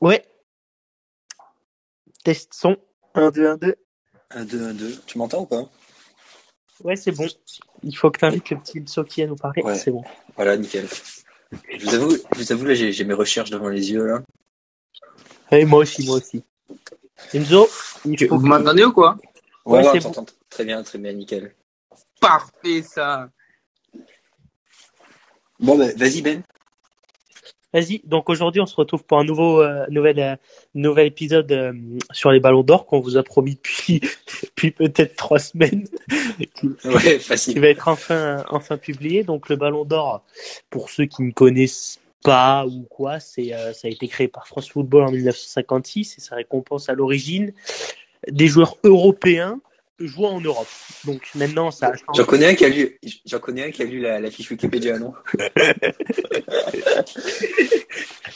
Ouais. Test son. 1, 2, 1, 2. 1, 2, 1, 2. Tu m'entends ou pas? Ouais, c'est bon. Il faut que tu invites le petit Soki à nous parler. Ouais. C'est bon. Voilà, nickel. Je vous avoue, je vous avoue là, j'ai j'ai mes recherches devant les yeux là. Et moi aussi, moi aussi. Enzo, faut Vous que- m'entendez ou quoi? Ouais, Ouais, bon. très bien, très bien, nickel. Parfait ça. Bon, bah, vas-y Ben. Vas-y, donc aujourd'hui on se retrouve pour un nouveau euh, nouvel euh, nouvel épisode euh, sur les ballons d'or qu'on vous a promis depuis depuis peut-être trois semaines, qui, Ouais, qui facile. va être enfin enfin publié. Donc le ballon d'or, pour ceux qui ne connaissent pas ou quoi, c'est euh, ça a été créé par France Football en 1956 et ça récompense à l'origine des joueurs européens jouant en Europe. Donc maintenant ça. J'en connais un qui a lu, j'en connais un qui a lu la, la fiche Wikipédia, non?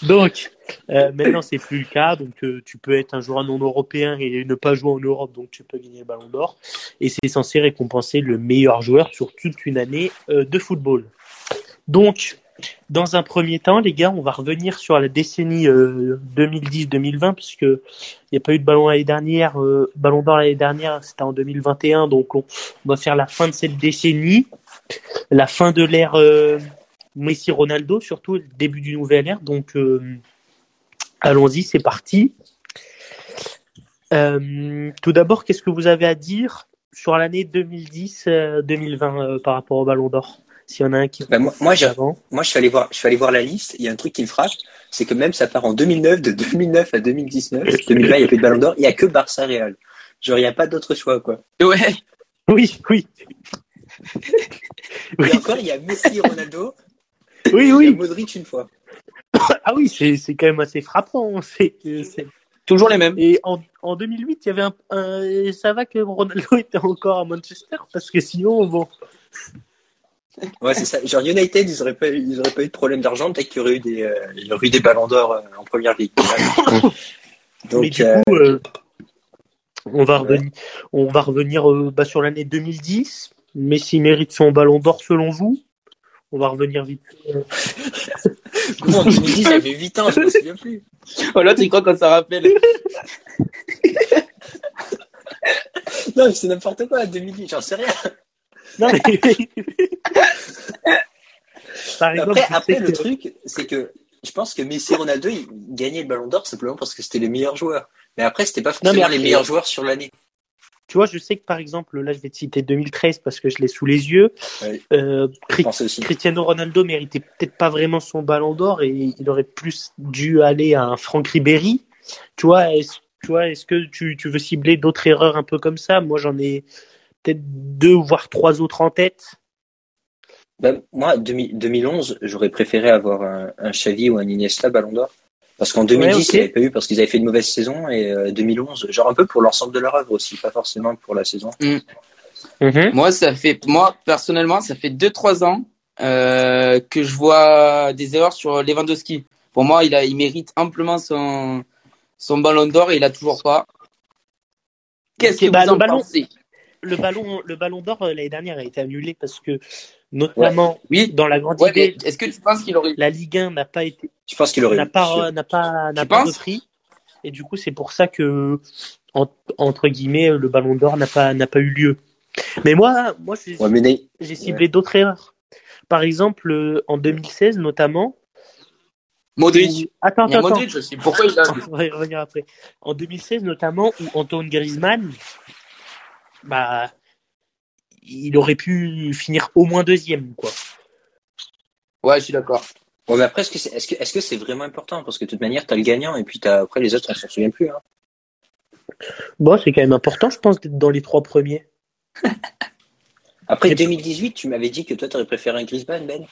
Donc, euh, maintenant, c'est plus le cas. Donc, euh, tu peux être un joueur non européen et ne pas jouer en Europe, donc tu peux gagner le ballon d'or. Et c'est censé récompenser le meilleur joueur sur toute une année euh, de football. Donc, dans un premier temps, les gars, on va revenir sur la décennie euh, 2010-2020, puisque il n'y a pas eu de ballon l'année dernière. Euh, ballon d'or l'année dernière, c'était en 2021. Donc, on, va faire la fin de cette décennie, la fin de l'ère euh, Messi Ronaldo surtout le début du nouvel ère donc euh, allons-y c'est parti Euh, tout d'abord qu'est-ce que vous avez à dire sur l'année 2010-2020 euh, par rapport au Ballon d'Or? S'il y en a un qui Bah, moi, moi, j'ai- avant moi, je suis allé voir, je suis allé voir la liste. Il y a un truc qui me frappe, c'est que même ça part en 2009, de 2009 à 2019, 2020, il y a plus de Ballon d'Or. Il y a que Barça Real. Genre, il n'y a pas d'autre choix, quoi. Ouais. oui oui oui Et encore, il y a Messi, Ronaldo, oui et oui Modric une fois. ah oui c'est c'est quand même assez frappant c'est que c'est Toujours les mêmes. Et en, en 2008, il y avait un, un- ça va que Ronaldo était encore à Manchester parce que sinon, bon, Ouais, c'est ça. Genre, United, ils auraient pas, eu- ils auraient pas eu de problème d'argent. Peut-être qu'il y aurait eu des, euh, il y aurait eu des Ballons d'Or euh, en première ligue. Donc, mais du euh, coup, euh, on va ouais. revenir, on va revenir euh, bah, sur l'année 2010. Messi mérite son ballon d'or selon vous? On va revenir vite. comment en 2010, j'avais 8 ans, je me souviens plus. Oh là, tu crois qu'on s'en rappelle? Non, mais c'est n'importe quoi, 2010, j'en sais rien. Non, mais... Par exemple, Après, le truc, c'est que je pense que Messi et Ronaldo, ils gagnaient le Ballon d'Or simplement parce que c'était les meilleurs joueurs. Mais après, c'était pas forcément mais après- les meilleurs joueurs sur l'année. tu vois, je sais que par exemple, là, je vais te citer 2013 parce que je l'ai sous les yeux. Ouais. Euh. Cristiano Ronaldo méritait peut-être pas vraiment son ballon d'or et il aurait plus dû aller à un Franck Ribéry. Tu vois, est-ce, tu vois, est-ce que tu, tu veux cibler d'autres erreurs un peu comme ça? Moi, j'en ai peut-être deux voire trois autres en tête. Ben, moi, 2000 2011, j'aurais préféré avoir un, un Xavi ou un Iniesta Ballon d'Or. Parce qu'en 2010, Ouais, ok. il n'y avait pas eu parce qu'ils avaient fait une mauvaise saison et euh, 2011, genre un peu pour l'ensemble de leur œuvre aussi, pas forcément pour la saison. Moi, ça fait, moi personnellement, ça fait 2-3 ans euh, que je vois des erreurs sur Lewandowski. Pour moi, il a, il mérite amplement son son ballon d'or et il a toujours pas. Qu'est-ce que bah, vous en ballon- pensez? Le ballon, le ballon d'or euh, l'année dernière a été annulé parce que, notamment Oui. dans la grande Ouais, idée, est-ce que tu penses qu'il aurait la Ligue 1 n'a pas été Je pense qu'il aurait n'a pas n'a pas n'a pas repris. Et du coup c'est pour ça que en- entre guillemets le ballon d'or n'a pas n'a pas eu lieu. Mais moi moi j'ai Ouais, ciblé d'autres erreurs. Par exemple euh, en 2016 notamment Modric. où- attends attends attends. Modric aussi. Pourquoi il a on va y revenir après. En 2016 notamment où Antoine Griezmann bah il aurait pu finir au moins deuxième quoi Ouais, je suis d'accord. Ouais, mais après, est-ce que c'est vraiment important? Parce que de toute manière, t'as le gagnant et puis t'as, après les autres, on s'en souvient plus. Hein. bon c'est quand même important je pense d'être dans les trois premiers Après Et- 2018, tu m'avais dit que toi, t'aurais préféré un Griezmann, Ben?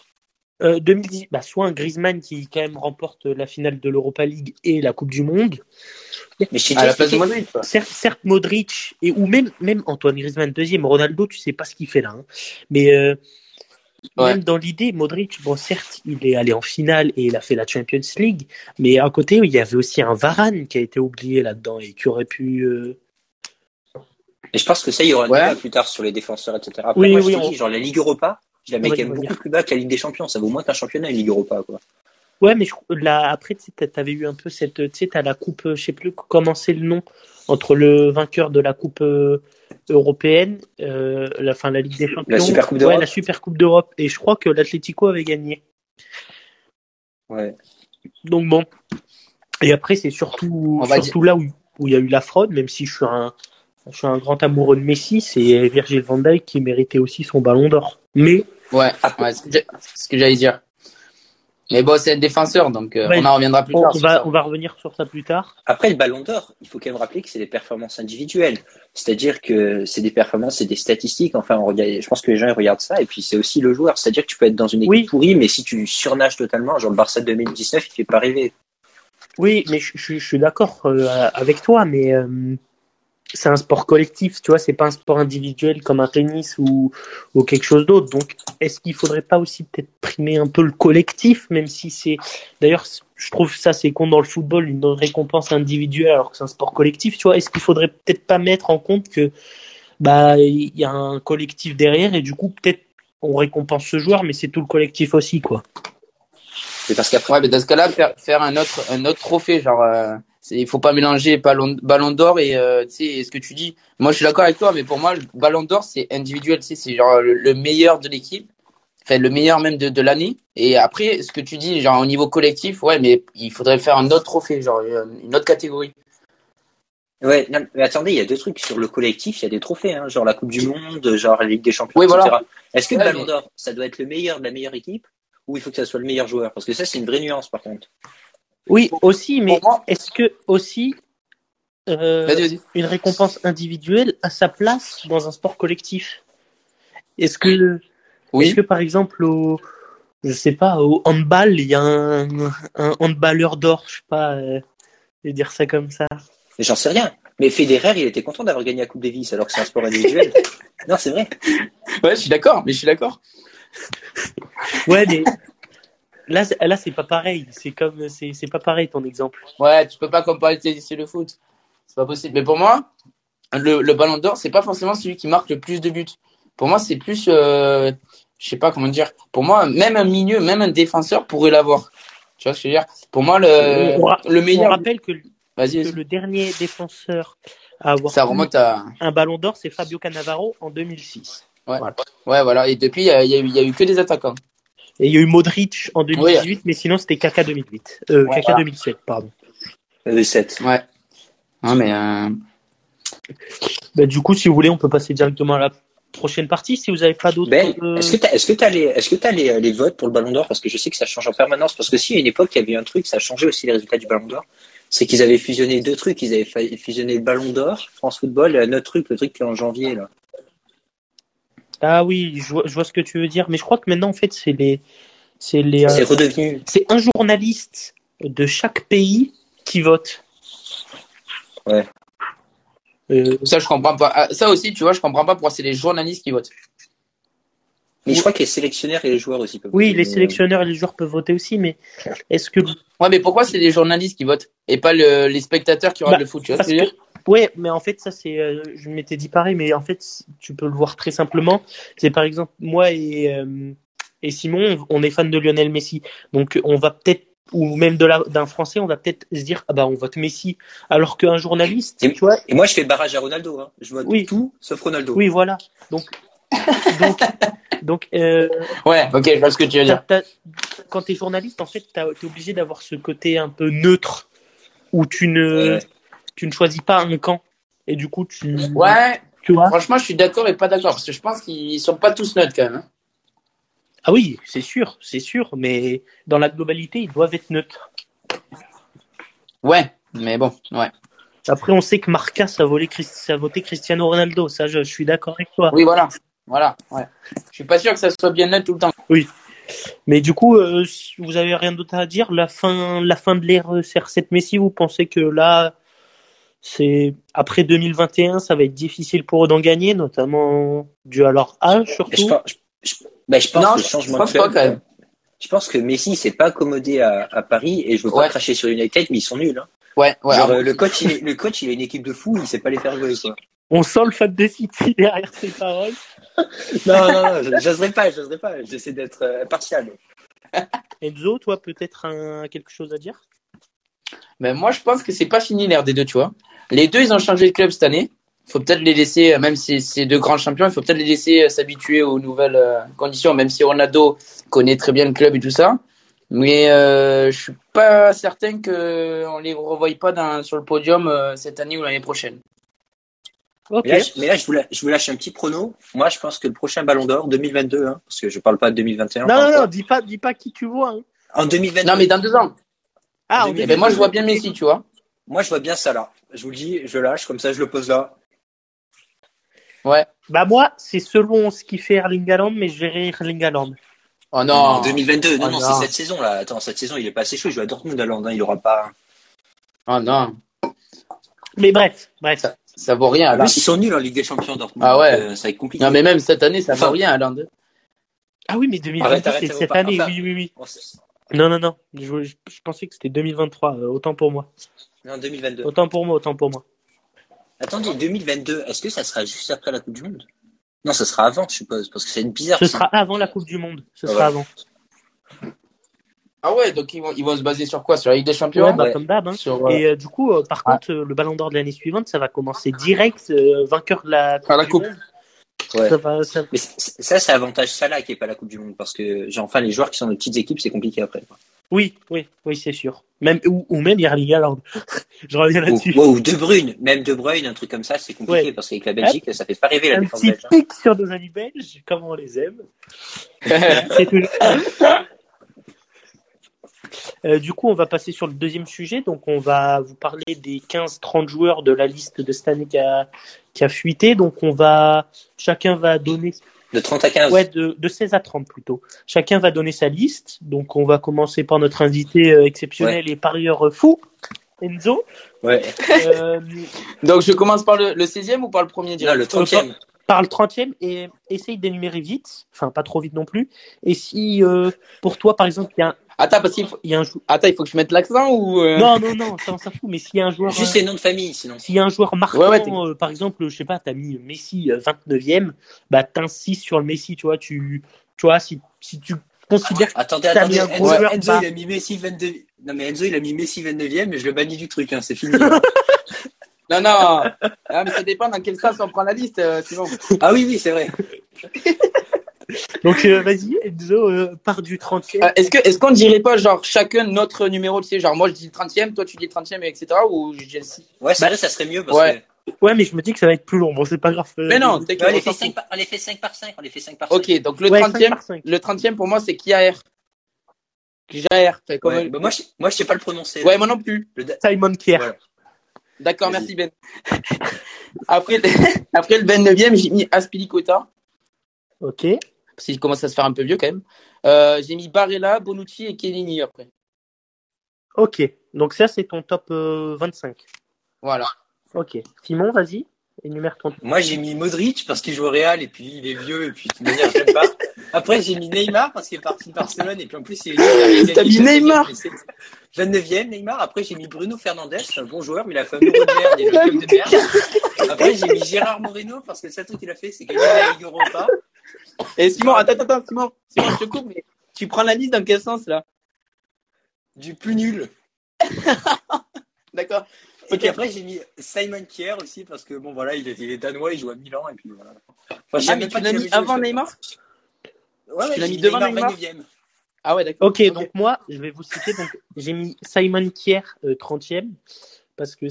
Euh, 2010, bah, soit un Griezmann qui quand même remporte la finale de l'Europa League et la Coupe du Monde. Mais je À la place de Modric. Certes, certes Modric et ou même même Antoine Griezmann deuxième, Ronaldo, tu sais pas ce qu'il fait là. hein. Mais euh, Ouais. même dans l'idée, Modric, bon certes, il est allé en finale et il a fait la Champions League, mais à côté, il y avait aussi un Varane qui a été oublié là-dedans et qui aurait pu. euh, Et je pense que ça, il y aura un Ouais. débat plus tard sur les défenseurs, etc. Après, Oui, moi, je oui, te on- dis, genre la Ligue Europa, je la mets quand même beaucoup plus bas que la Ligue des Champions. Ça vaut moins qu'un championnat, une Ligue Europa, quoi. Ouais, mais là, après, tu avais eu un peu cette. Tu sais, tu as la coupe, je sais plus comment c'est le nom, entre le vainqueur de la coupe euh, européenne, euh, la, fin, la Ligue des Champions. La Super Coupe d'Europe. Ouais, la Super Coupe d'Europe. Et je crois que l'Atlético avait gagné. Ouais. Donc bon. Et après, c'est surtout, surtout là où où il y a eu la fraude, même si je suis un, je suis un grand amoureux de Messi, c'est Virgil van Dijk qui méritait aussi son ballon d'or. Mais. Ouais, ouais c'est ce que j'allais dire. Mais bon, c'est un défenseur, donc euh, on en reviendra plus tard. On va, on va revenir sur ça plus tard. Après, le ballon d'or, il faut quand même rappeler que c'est des performances individuelles. C'est-à-dire que c'est des performances, c'est des statistiques. Enfin, on regarde, je pense que les gens ils regardent ça. Et puis, c'est aussi le joueur. C'est-à-dire que tu peux être dans une équipe pourrie, mais si tu surnages totalement, genre le Barça de 2019, il fait pas rêver. Oui, mais je, je, je suis d'accord euh, avec toi, mais euh, c'est un sport collectif, tu vois, c'est pas un sport individuel comme un tennis ou, ou quelque chose d'autre. Donc, est-ce qu'il faudrait pas aussi peut-être primer un peu le collectif, même si c'est, d'ailleurs, je trouve ça c'est con dans le football, une récompense individuelle alors que c'est un sport collectif, tu vois. Est-ce qu'il faudrait peut-être pas mettre en compte que, bah, il y a un collectif derrière et du coup, peut-être on récompense ce joueur, mais c'est tout le collectif aussi, quoi. C'est parce qu'après, dans ce cas-là, faire, faire un autre, un autre trophée, genre, euh, il faut pas mélanger ballon, ballon d'or et, euh, tu sais, ce que tu dis. Moi, je suis d'accord avec toi, mais pour moi, le ballon d'or, c'est individuel, tu sais, c'est genre le, meilleur de l'équipe, enfin, le meilleur même de, de l'année. Et après, ce que tu dis, genre, au niveau collectif, ouais, mais il faudrait faire un autre trophée, genre, une autre catégorie. Ouais, non, mais attendez, il y a deux trucs sur le collectif. Il y a des trophées, hein, genre la Coupe du Monde, genre la Ligue des Champions, oui, etc. Voilà. Est-ce que le Ballon d'Or, ça doit être le meilleur de la meilleure équipe ou il faut que ça soit le meilleur joueur? Parce que ça, c'est une vraie nuance, par contre. Oui, aussi, mais est-ce que aussi euh, une récompense individuelle a sa place dans un sport collectif? Est-ce que, oui. est-ce que par exemple au, je sais pas, au handball, il y a un, un handballeur d'or, je sais pas, euh, je vais dire ça comme ça. Mais j'en sais rien. Mais Federer, il était content d'avoir gagné la Coupe Davis alors que c'est un sport individuel. non, c'est vrai. Ouais, je suis d'accord, mais je suis d'accord. ouais, mais là, là c'est pas pareil. C'est comme, c'est, c'est pas pareil ton exemple. Ouais, tu peux pas comparer le tennis et le foot. C'est pas possible. Mais pour moi, le, le ballon d'or, c'est pas forcément celui qui marque le plus de buts. Pour moi, c'est plus, euh, je sais pas comment dire. Pour moi, même un milieu, même un défenseur pourrait l'avoir. Tu vois ce que je veux dire? Pour moi, le, le meilleur. On rappelle que, que le dernier défenseur à avoir Ça remonte à... un ballon d'or, c'est Fabio Cannavaro en 2006. Ouais, voilà. ouais, voilà. Et depuis, il y a, y a eu que des attaquants. Et il y a eu Modric en 2018, mais sinon c'était Kaka 2008. Euh, ouais, Kaka 2007, pardon. 2007. Ouais. Non, mais. Euh... Bah, du coup, si vous voulez, on peut passer directement à la prochaine partie si vous n'avez pas d'autres. Ben, euh... est-ce que tu as, est-ce que as les, est-ce que as les, les votes pour le Ballon d'Or? Parce que je sais que ça change en permanence parce que si à une époque il y avait eu un truc, ça a changé aussi les résultats du Ballon d'Or. C'est qu'ils avaient fusionné deux trucs, ils avaient fusionné le Ballon d'Or, France Football et un autre truc, le truc qui est en janvier là. Ah oui, je vois, je vois, ce que tu veux dire, mais je crois que maintenant en fait c'est les, c'est les. C'est euh, redevenu. C'est un journaliste de chaque pays qui vote. Ouais. Euh... Ça je comprends pas. Ah, ça aussi, tu vois, je comprends pas pourquoi c'est les journalistes qui votent. Mais je crois que les sélectionneurs et les joueurs aussi peuvent Oui, voter. les sélectionneurs et les joueurs peuvent voter aussi, mais est-ce que. Ouais, mais pourquoi c'est les journalistes qui votent et pas le, les spectateurs qui regardent bah, le foot tu vois ce que... Ouais, mais en fait, ça c'est, euh, je m'étais dit pareil, mais en fait, tu peux le voir très simplement. C'est par exemple moi et euh, et Simon, on est fan de Lionel Messi, donc on va peut-être ou même de d'un français, on va peut-être se dire ah bah on vote Messi, alors qu'un journaliste, et, tu vois. Et moi je fais barrage à Ronaldo, hein. je vote oui. tout sauf Ronaldo. Oui, voilà. Donc donc donc. Euh, ouais, ok, je vois ce que tu veux dire. quand tu es journaliste, en fait, tu es obligé d'avoir ce côté un peu neutre où tu ne ouais tu ne choisis pas un camp. Et du coup, tu. Ouais. Tu vois Franchement, je suis d'accord et pas d'accord parce que je pense qu'ils sont pas tous neutres quand même. Hein. Ah oui, c'est sûr, c'est sûr, mais dans la globalité, ils doivent être neutres. Ouais, mais bon, ouais. Après, on sait que Marcas a, volé, a voté Cristiano Ronaldo. Ça, je, je suis d'accord avec toi. Oui, voilà. Voilà, ouais. Je suis pas sûr que ça soit bien neutre tout le temps. Oui. Mais du coup, euh, vous avez rien d'autre à dire? La fin, la fin de l'ère CR7 Messi, vous pensez que là, c'est après 2021, ça va être difficile pour eux d'en gagner, notamment dû à leur âge surtout. Je, pense, je, ben, je pense non, que changement pense pas, quand même. Je pense que Messi s'est pas accommodé à, à, Paris et je veux pas ouais. cracher sur United, mais ils sont nuls. Hein. Ouais, ouais. Genre, le coach, il est, le coach, il a une équipe de fous, il sait pas les faire jouer quoi. On sent le fan de City derrière ces paroles. non, non, non, j'oserais pas, j'oserais pas. J'essaie d'être euh, partial. Enzo, toi, peut-être quelque chose à dire? Mais ben, Moi, je pense que c'est pas fini l'air des deux, tu vois. Les deux, ils ont changé de club cette année. Il faut peut-être les laisser, même si c'est deux grands champions, il faut peut-être les laisser euh, s'habituer aux nouvelles euh, conditions, même si Ronaldo connaît très bien le club et tout ça. Mais euh, je suis pas certain qu'on les revoie pas dans, sur le podium euh, cette année ou l'année prochaine. Mais, là, je, vous lâche, je vous lâche un petit prono. Moi, je pense que le prochain Ballon d'Or, 2022, hein, parce que je parle pas de 2021. Non, non, non, dis pas, dis pas qui tu vois. Hein. En 2022. Non, mais dans deux ans. Ah, mais ben, moi, je vois bien Messi, tu vois. Moi, je vois bien ça là. Je vous le dis, je lâche, comme ça, je le pose là. Ouais. Bah, moi, c'est selon ce qu'il fait Erling Haaland, mais je verrai Erling Haaland. Oh non. En 2022, non, oh non, c'est cette saison là. Attends, cette saison, il est pas assez chaud. Il joue à Dortmund Haaland, hein. il aura pas. Oh non. Mais bref, bref. Ça vaut rien. Ils sont nuls en Ligue des Champions. Donc, ah ouais. Euh, ça va être compliqué. Non, mais même cette année, ça vaut rien, Alain. Ah oui, mais 2023, c'est cette année. oui, oui, oui. non, non, non. Je, je, pensais que c'était 2023. Euh, autant pour moi. Non, 2022. Autant pour moi, autant pour moi. Attendez, 2022, est-ce que ça sera juste après la Coupe du Monde? Non, ça sera avant, je suppose, parce que c'est une bizarre. Ce sera avant la Coupe du Monde. Ce sera avant. Ah ouais, donc ils vont, ils vont se baser sur quoi? Sur la Ligue des Champions? Bah, Comme d'hab. Hein. Euh, Et euh, du coup, euh, par contre, le Ballon d'Or de l'année suivante, ça va commencer direct, vainqueur de la Coupe. la coupe. Ouais. Ça, Mais ça, c'est avantage Salah qui est pas la Coupe du Monde parce que, genre, enfin, les joueurs qui sont de petites équipes, c'est compliqué après. Oui, oui, oui, c'est sûr. Même ou, ou même Erling Haaland. Je reviens là-dessus. Ou, ou, De Bruyne, même De Bruyne, un truc comme ça, c'est compliqué parce qu'avec la Belgique, ça fait pas rêver la défense belge. Un petit pic sur nos amis belges, comme on les aime. c'est toujours... Euh, du coup, on va passer sur le deuxième sujet. Donc, on va vous parler des 15-30 joueurs de la liste de cette année qui a, qui a fuité. Donc, on va, chacun va donner. De 30 à 15 Ouais, de, de 16 à 30 plutôt. Chacun va donner sa liste. Donc, on va commencer par notre invité euh, exceptionnel et parieur fou, Enzo. Ouais. Euh, Donc, je commence par le, le 16e ou par le premier direct? Non, le 30e par le 30e et essaye d'énumérer vite, enfin pas trop vite non plus. Et si pour toi, par exemple, il y a un, Attends, parce qu'il faut, il y a un Attends, il faut que je mette l'accent ou euh... Non, non, non, ça on s'en fout. Mais s'il y a un joueur, juste les noms de famille, sinon. S'il y a un joueur marquant, euh, par exemple, je sais pas, t'as mis Messi 29e, euh, bah t'insistes sur le Messi, tu vois, tu, tu vois, si, si tu considères. Attendez, attendez, Enzo, joueur, Enzo bah... il a mis Messi 22. Non mais Enzo il a mis Messi 29e, mais je le bannis du truc, hein, c'est fini. non, non, ah, mais ça dépend dans quel sens on prend la liste, euh, sinon. Ah oui, oui, c'est vrai. Donc euh, vas-y, Enzo, euh, part du 30e. Euh, est-ce que est-ce qu'on dirait pas genre chacun notre numéro, tu sais, genre moi je dis le 30e, toi tu dis le 30e, etc. ou je dis le 6 Ouais, vrai, ça serait mieux parce ouais. que. Ouais, mais je me dis que ça va être plus long. Bon, c'est pas grave. Mais non, on, les fait 5 par, on les fait 5 par 5. On les fait 5 par 5. Ok, donc le ouais, 30e, le 30e pour moi c'est Kiaer. Kiaer. Ouais, bah moi, je, moi je sais pas le prononcer. Ouais, moi non plus. Le Simon Kier. Voilà. D'accord, merci Ben. après, après le 29e, j'ai mis Aspilicota. Ok parce qu'il commence à se faire un peu vieux quand même. Euh, j'ai mis Barella, Bonucci et Kenini après. Ok, donc ça c'est ton top 25. Euh, voilà. Ok. Simon, vas-y, énumère ton. Moi j'ai mis Modric parce qu'il joue au Real et puis il est vieux et puis de toute manière j'aime pas. Après j'ai mis Neymar parce qu'il est parti de Barcelone et puis en plus il est. T'as mis Neymar 29e Neymar. Après j'ai mis Bruno Fernandez, c'est un bon joueur mais il a fait un euro de merde et club de merde. Après j'ai mis Gérard Moreno parce que le seul truc qu'il a fait c'est gagner la Ligue Europa. Et Simon, attends, attends, Simon, Simon, je te coupe, mais tu prends la liste dans quel sens là? Du plus nul. D'accord. Et puis après, j'ai mis Simon Kier aussi parce que bon, voilà, il est, il est danois, il joue à Milan et puis voilà. Enfin, ah, mais tu l'as mis avant Neymar? Ouais, tu l'as mis devant Neymar. Ah ouais, d'accord. ok, donc moi, je vais vous citer. Donc, j'ai mis Simon Kier 30e parce que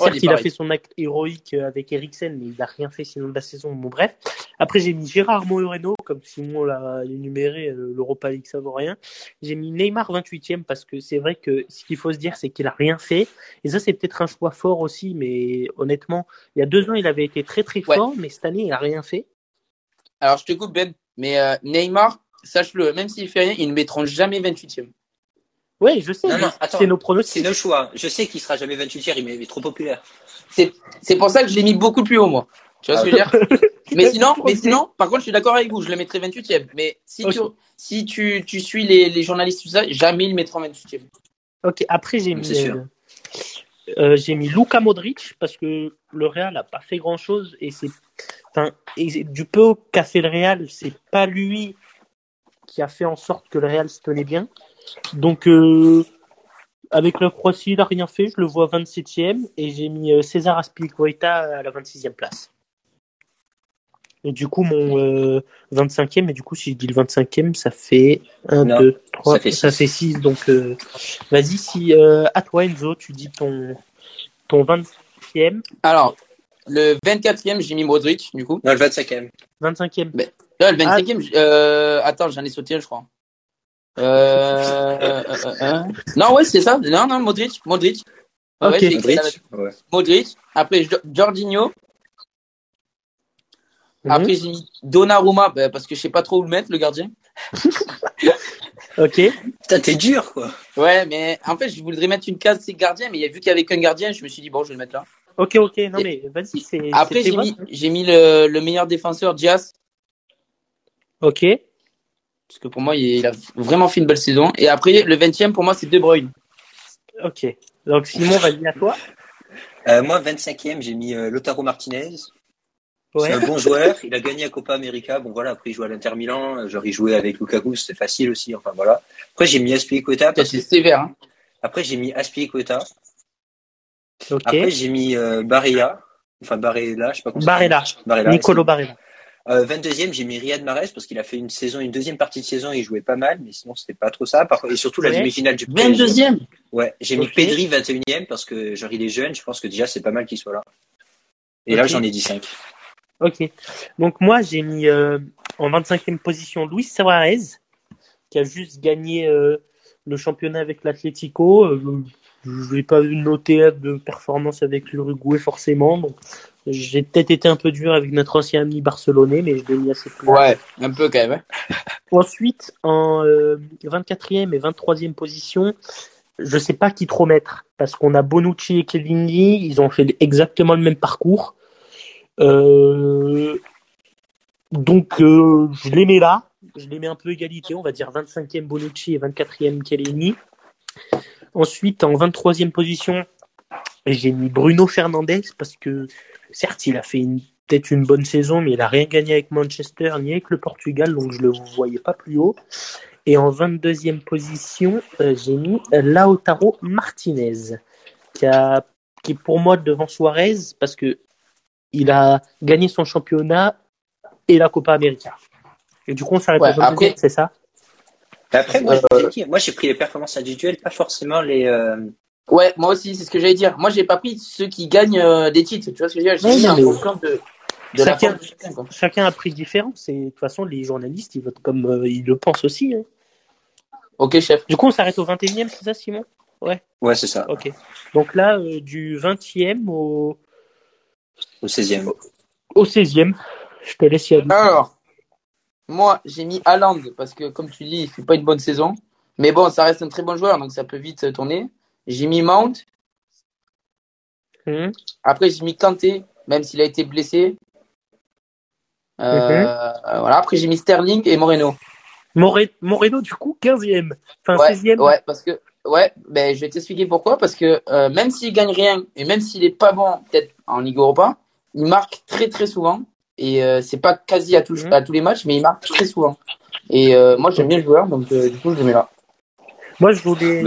Certes, il, a fait son acte héroïque euh, avec Eriksen, mais il n'a rien fait sinon de la saison. Bon, bref. Après, j'ai mis Gérard Moreno, comme Simon l'a énuméré, euh, l'Europa League, ça vaut rien. J'ai mis Neymar 28e parce que c'est vrai que ce qu'il faut se dire, c'est qu'il a rien fait. Et ça, c'est peut-être un choix fort aussi, mais honnêtement, il y a deux ans, il avait été très très fort, mais cette année, il a rien fait. Alors, je te coupe, Ben, mais euh, Neymar, sache-le, même s'il fait rien, ils ne mettront jamais 28e. Oui, je sais. C'est nos pronostics. C'est nos choix. Je sais qu'il sera jamais 28e, il est trop populaire. C'est, c'est pour ça que je l'ai mis beaucoup plus haut, moi. Tu vois ce que je veux dire? mais sinon, mais sinon, par contre, je suis d'accord avec vous, je le mettrai 28e. Mais si tu, si tu, tu suis les, les journalistes, tout ça, jamais il mettra 28e. Ok, après, j'ai mis, euh, euh, j'ai mis Luka Modric parce que le Real n'a pas fait grand chose et c'est, enfin, et du peu qu'a fait le Real, c'est pas lui qui a fait en sorte que le Real se tenait bien. Donc, euh, avec la Croatie, il n'a rien fait. Je le vois 27e et j'ai mis euh, César Aspilicueta à la 26e place. Et du coup, mon 25e, et du coup, si je dis le 25e, ça fait 1, 2, 3, ça fait 6. Donc, vas-y, si à toi, Enzo, tu dis ton, ton 20e. Alors, le 24e, j'ai mis Modric, du coup. Non, le 25e. 25e. Ben, le 25e, euh, attends, j'en ai sauté je crois. Euh, euh, euh, euh, non, ouais, c'est ça. Non, non, Modric, Modric. Ouais. Modric. Après, Jorginho. Mhm. Après, j'ai mis Donnarumma, ben, parce que je sais pas trop où le mettre, le gardien. ok. Putain, t'es dur, quoi. Ouais, mais en fait, je voudrais mettre une case, c'est gardien, mais vu qu'il y avait qu'un gardien, je me suis dit, bon, je vais le mettre là. Ok, ok, non mais vas-y, c'est. Après, j'ai mis, j'ai mis le, le, meilleur défenseur, Diaz. Ok. Parce que pour moi, il a vraiment fait une belle saison. Et après, le 20e, pour moi, c'est De Bruyne. Ok. Donc, Simon, vas-y à toi. Euh, moi, 25e, j'ai mis euh, Lotaro Martinez. Ouais. C'est un bon joueur. Il a gagné à Copa América. Bon, voilà. Après, il joue à l'Inter Milan. Genre, il jouait avec Lukaku. C'était facile aussi. Enfin, voilà. Après, j'ai mis Aspilicueta. C'est sévère, hein. Après, j'ai mis Aspilicueta après, j'ai mis euh, Barilla. Enfin, Barilla, je sais pas comment Barilla. Barilla. Nicolo Barilla. Euh, 22e, j'ai mis Riyad Mahrez parce qu'il a fait une saison, une deuxième partie de saison, il jouait pas mal, mais sinon c'était pas trop ça. Et surtout la demi-finale du 22e. Ouais, j'ai mis Pedri 21e parce que genre il est jeune, je pense que déjà c'est pas mal qu'il soit là. Et là j'en ai dit 5. Ok. Donc moi j'ai mis euh, en 25e position Luis Suarez qui a juste gagné euh, le championnat avec l'Atlético. Euh, je n'ai pas noté de performance avec l'Uruguay forcément. Donc j'ai peut-être été un peu dur avec notre ancien ami barcelonais, mais je l'ai mis assez clair. Ouais, un peu quand même. Hein. Ensuite, en 24e euh, et 23e position, je sais pas qui trop mettre parce qu'on a Bonucci et Chiellini, ils ont fait exactement le même parcours. Euh, donc euh, je les mets là, je les mets un peu égalité, on va dire 25e Bonucci et 24e Chiellini. Ensuite, en 23e position, j'ai mis Bruno Fernandez parce que certes, il a fait peut-être une bonne saison, mais il n'a rien gagné avec Manchester ni avec le Portugal, donc je ne le voyais pas plus haut. Et en 22e position, euh, j'ai mis Lautaro Martinez, qui, qui est pour moi devant Suarez parce que il a gagné son championnat et la Copa América. Et du coup, on s'arrête après, c'est ça? Après, moi, moi, j'ai pris les performances individuelles, pas forcément les. Euh... Ouais, moi aussi, c'est ce que j'allais dire. Moi, j'ai pas pris ceux qui gagnent euh, des titres. Tu vois ce que je veux dire? J'ai mis de, de chacun, chacun, chacun, a pris différent. C'est de toute façon, les journalistes, ils votent comme euh, ils le pensent aussi. Hein. Ok, chef. Du coup, on s'arrête au 21e, c'est ça, Simon? Ouais. Ouais, c'est ça. Ok. Donc là, euh, du 20e au. Au 16e. Au, au 16e. Je te laisse y aller. Alors, moi, j'ai mis Haaland parce que, comme tu dis, il fait pas une bonne saison. Mais bon, ça reste un très bon joueur, donc ça peut vite tourner. J'ai mis Mount. Hmm. Après, j'ai mis Kanté, même s'il a été blessé. Euh, voilà. Après, j'ai mis Sterling et Moreno. Moreno, du coup, 15e. Enfin, ouais, 16e. Ouais, parce que, ouais, ben, je vais t'expliquer pourquoi. Parce que euh, même s'il gagne rien, et même s'il est pas bon, peut-être en Ligue Europa, il marque très très souvent. Et euh, c'est pas quasi à, mhm. à tous les matchs, mais il marque très souvent. Et euh, moi, j'aime bien le joueur, donc euh, du coup, je le mets là. Moi, je voulais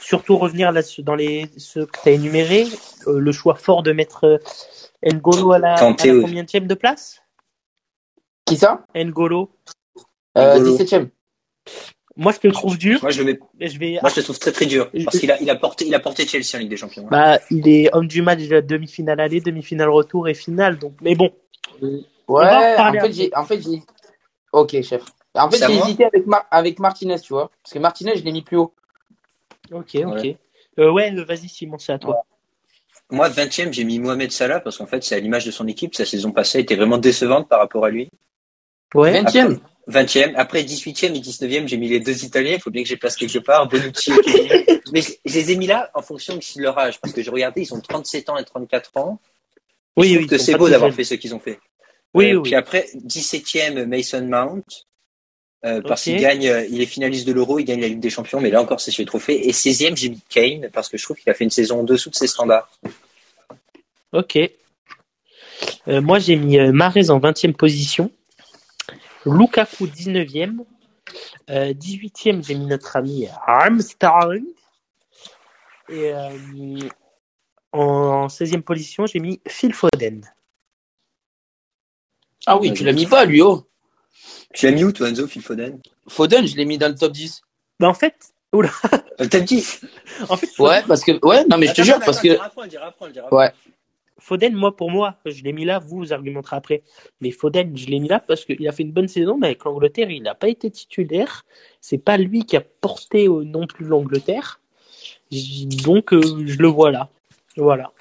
surtout revenir là dans les ceux que tu as énumérés. le choix fort de mettre N'Golo à la, combien de place? Qui ça? N'Golo. 17ème. Moi, je que je trouve dur. Moi, je, vais... je. Moi, je le trouve très très dur. Parce qu'il a, porté, Chelsea en Ligue des Champions. Bah, il est homme du match de demi-finale aller, demi-finale retour et finale. Donc... Mais bon. Ouais, en fait, j'ai. En fait, ok, chef. En fait, j'ai hésité avec, Martinez, tu vois. Parce que Martinez, je l'ai mis plus haut. Ok, ok. Euh, ouais, vas-y, Simon, c'est à toi. Moi, 20e, j'ai mis Mohamed Salah parce qu'en fait, c'est à l'image de son équipe. Sa saison passée était vraiment décevante par rapport à lui. Ouais. 20e 20e. Après 18e et 19e, j'ai mis les deux Italiens. Il faut bien que j'ai place quelque part. Bonucci Mais je, les ai mis là en fonction de leur âge. Parce que j'ai regardé, ils ont 37 ans et 34 ans. Oui, je oui. Que c'est beau d'avoir fait ce qu'ils ont fait. Oui, euh, oui. Puis après, 17e, Mason Mount. Euh, parce qu'il gagne, euh, il est finaliste de l'Euro, il gagne la Ligue des Champions, mais là encore c'est sur les trophées. Et 16e, j'ai mis Kane, parce que je trouve qu'il a fait une saison en dessous de ses standards. Ok. Moi j'ai mis Marais en 20e position. Lukaku 19e 18e, j'ai mis notre ami Armstrong. Et en 16e position, j'ai mis Phil Foden. Ah oui, tu l'as mis pas, lui, oh. Tu l'as mis où, toi, Enzo, Phil Foden? Foden, je l'ai mis dans le top 10. Bah, en fait, oula. Le top 10 En fait, Ouais, parce que, ouais, non, mais je te jure, parce que. Ouais. Foden, moi, pour moi, je l'ai mis là, vous, vous argumenterez après. Mais Foden, je l'ai mis là parce qu'il a fait une bonne saison, mais avec l'Angleterre, il n'a pas été titulaire. C'est pas lui qui a porté non plus l'Angleterre. Donc, euh, je le vois là. Voilà.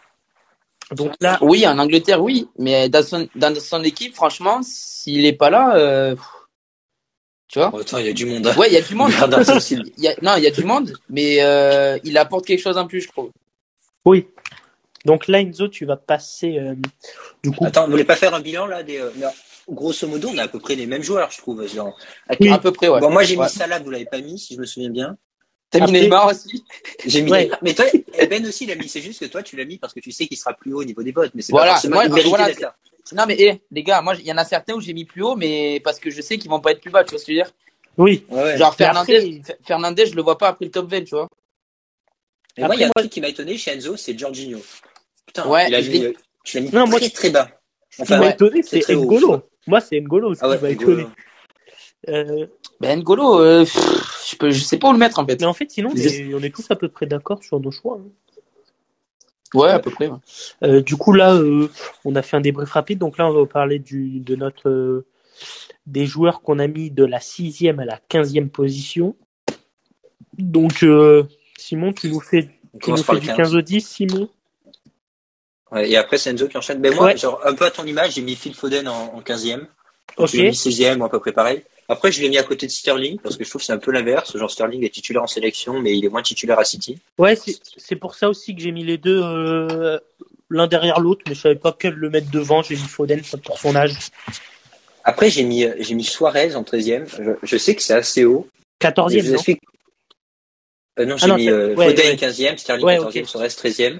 Donc là. Oui, en Angleterre, oui. Mais dans son, dans son équipe, franchement, s'il est pas là, euh, tu vois. Attends, il y a du monde. Hein. Ouais, il y a du monde. il y a, non, il y a du monde, mais euh, il apporte quelque chose en plus, je trouve. Oui. Donc là, Enzo, tu vas passer. Euh, du coup. Attends, vous voulez pas faire un bilan là des, Grosso modo, on a à peu près les mêmes joueurs, je trouve. Genre. À peu près, ouais. Bon, moi, j'ai mis Salah, vous l'avez pas mis, si je me souviens bien. T'as mis Neymar aussi J'ai mis. Mais toi, Ben aussi l'a mis. C'est juste que toi, tu l'as mis parce que tu sais qu'il sera plus haut au niveau des votes. Mais c'est voilà. pas moi, voilà, là. Non, mais hey, les gars, moi, il y en a certains où j'ai mis plus haut, mais parce que je sais qu'ils vont pas être plus bas, tu vois ce que je veux dire? Oui. Genre Fernandez, Fernandez, je le vois pas après le top 20, tu vois. Mais moi, il y a un truc qui m'a étonné chez Enzo, c'est Jorginho. Putain, ouais, il a mis, tu l'as mis non, très, moi, très bas. Enfin, m'a étonné, c'est N'Golo. Moi, c'est N'Golo, ce ah qui m'a étonné. Euh... Ben N'Golo, euh, je, peux, je sais pas où le mettre en fait. Mais en fait, sinon, on est tous à peu près d'accord sur nos choix. Hein. Ouais, à peu près. Euh, du coup, là, euh, on a fait un débrief rapide. Donc là, on va parler du, de notre euh, des joueurs qu'on a mis de la sixième à la quinzième position. Donc, Simon, tu nous fais, tu nous fais du 15 au 10, Simon? Ouais, Et après, c'est Enzo qui enchaîne. Ben moi, genre, un peu à ton image, j'ai mis Phil Foden en, en 15e. Ok. J'ai mis 16e ou à peu près pareil. Après, je l'ai mis à côté de Sterling parce que je trouve que c'est un peu l'inverse. Genre Sterling est titulaire en sélection, mais il est moins titulaire à City. Ouais, c'est pour ça aussi que j'ai mis les deux euh, l'un derrière l'autre, mais je savais pas quel le mettre devant. J'ai mis Foden pour son âge. Après, j'ai mis j'ai mis Suarez en 13e. Je, sais que c'est assez haut. 14e, non euh, non, j'ai ah mis euh, Foden 15e, Sterling 14e, Suarez 13e.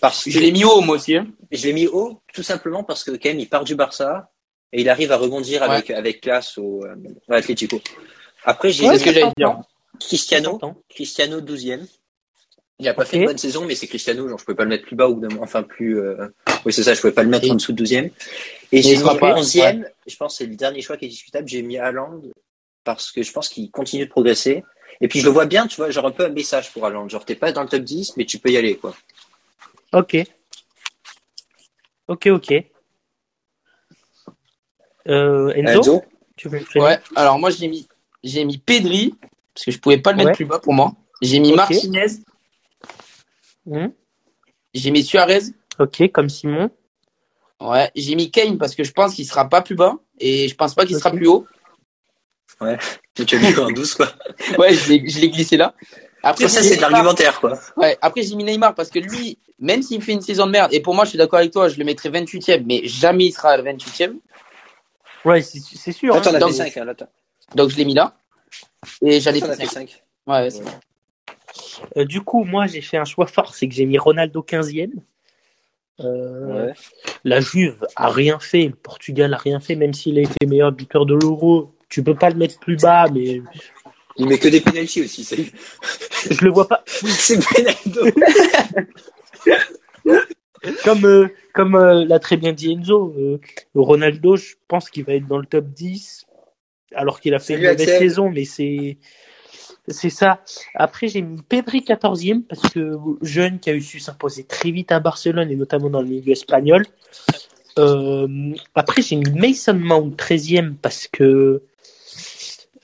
Parce que je l'ai mis haut moi aussi. Hein. Je l'ai mis haut tout simplement parce que quand même il part du Barça et il arrive à rebondir avec, avec classe au euh, Atlético. Après, j'ai Cristiano, Cristiano 12e. Il n'a pas fait une bonne saison, mais c'est Cristiano, genre je pouvais pas le mettre plus bas ou enfin plus. Euh... Oui, c'est ça, je pouvais pas le mettre en dessous de 12e. Et j'ai mis 11e. Je pense que c'est le dernier choix qui est discutable. J'ai mis Haaland parce que je pense qu'il continue de progresser. Et puis je le vois bien, tu vois, genre un peu un message pour Haaland. Genre t'es pas dans le top 10, mais tu peux y aller, quoi. Ok. Ok, ok. Euh, Enzo, Tu veux Ouais, alors moi j'ai mis, j'ai mis Pedri, parce que je pouvais pas le mettre plus bas pour moi. J'ai mis Martinez. Hmm. J'ai mis Suarez. Ok, comme Simon. Ouais, j'ai mis Kane parce que je pense qu'il sera pas plus bas et je pense pas qu'il sera plus haut. Ouais, tu as mis en 12 quoi. ouais, je l'ai glissé là. Après, ça, c'est de l'argumentaire, quoi. Ouais, après, j'ai mis Neymar parce que lui, même s'il fait une saison de merde, et pour moi, je suis d'accord avec toi, je le mettrai 28ème, mais jamais il sera 28ème. Ouais, c'est sûr. Attends, hein. donc, 5, hein, donc je l'ai mis là. Et j'allais faire 5. Ouais, ouais, euh, du coup, moi, j'ai fait un choix fort, c'est que j'ai mis Ronaldo 15e. Euh, ouais. La Juve a rien fait, le Portugal a rien fait, même s'il a été meilleur buteur de l'Euro. Tu peux pas le mettre plus bas, mais il met que des penalties aussi. Je le vois pas. c'est Ronaldo. comme euh, comme euh, l'a très bien dit Enzo, euh, Ronaldo, je pense qu'il va être dans le top 10, alors qu'il a fait une mauvaise saison, mais c'est c'est ça. Après, j'ai mis Pedri 14e parce que jeune qui a eu su s'imposer très vite à Barcelone et notamment dans le milieu espagnol. après, j'ai mis Mason Mount 13e parce que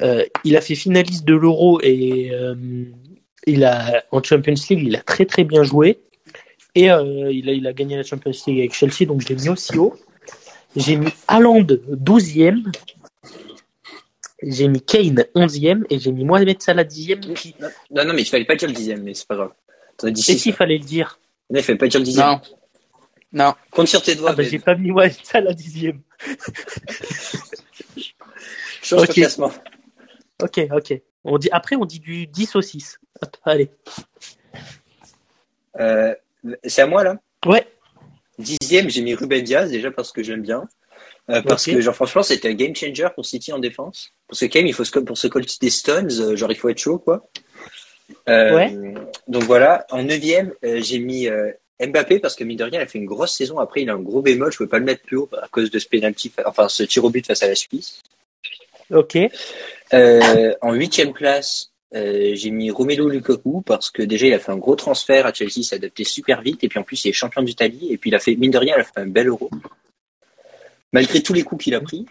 il a fait finaliste de l'Euro et il a en Champions League, il a très très bien joué. Et euh, il, a, il a gagné la Champions League avec Chelsea, donc je l'ai mis aussi haut. J'ai mis Haaland 12e. J'ai mis Kane 11e et j'ai mis Mohamed Salah 10e. Non, non, mais il fallait pas dire le 10e, mais c'est pas grave. Et s'il fallait le dire Non, il fallait pas dire le 10e. Non. Non. Compte sur tes doigts. Ah, bah, j'ai pas mis Mohamed Salah 10e. Change okay. classement. Ok, ok. On dit, après, on dit du 10 au 6. Allez. Euh, c'est à moi là? Ouais. Dixième, j'ai mis Ruben Diaz déjà parce que j'aime bien. Euh, parce que genre franchement c'était un game changer pour City en défense. Parce que quand même il faut se, pour se coller des stones, euh, genre il faut être chaud quoi. Euh, Donc voilà, en neuvième euh, j'ai mis Mbappé parce que mine de rien il a fait une grosse saison. Après il a un gros bémol, je peux pas le mettre plus haut à cause de ce penalty, enfin ce tir au but face à la Suisse. Ok. en huitième place j'ai mis Romelu Lukaku parce que déjà il a fait un gros transfert à Chelsea, s'est adapté super vite et puis en plus il est champion d'Italie et puis il a fait mine de rien il a fait un bel euro malgré tous les coups qu'il a pris.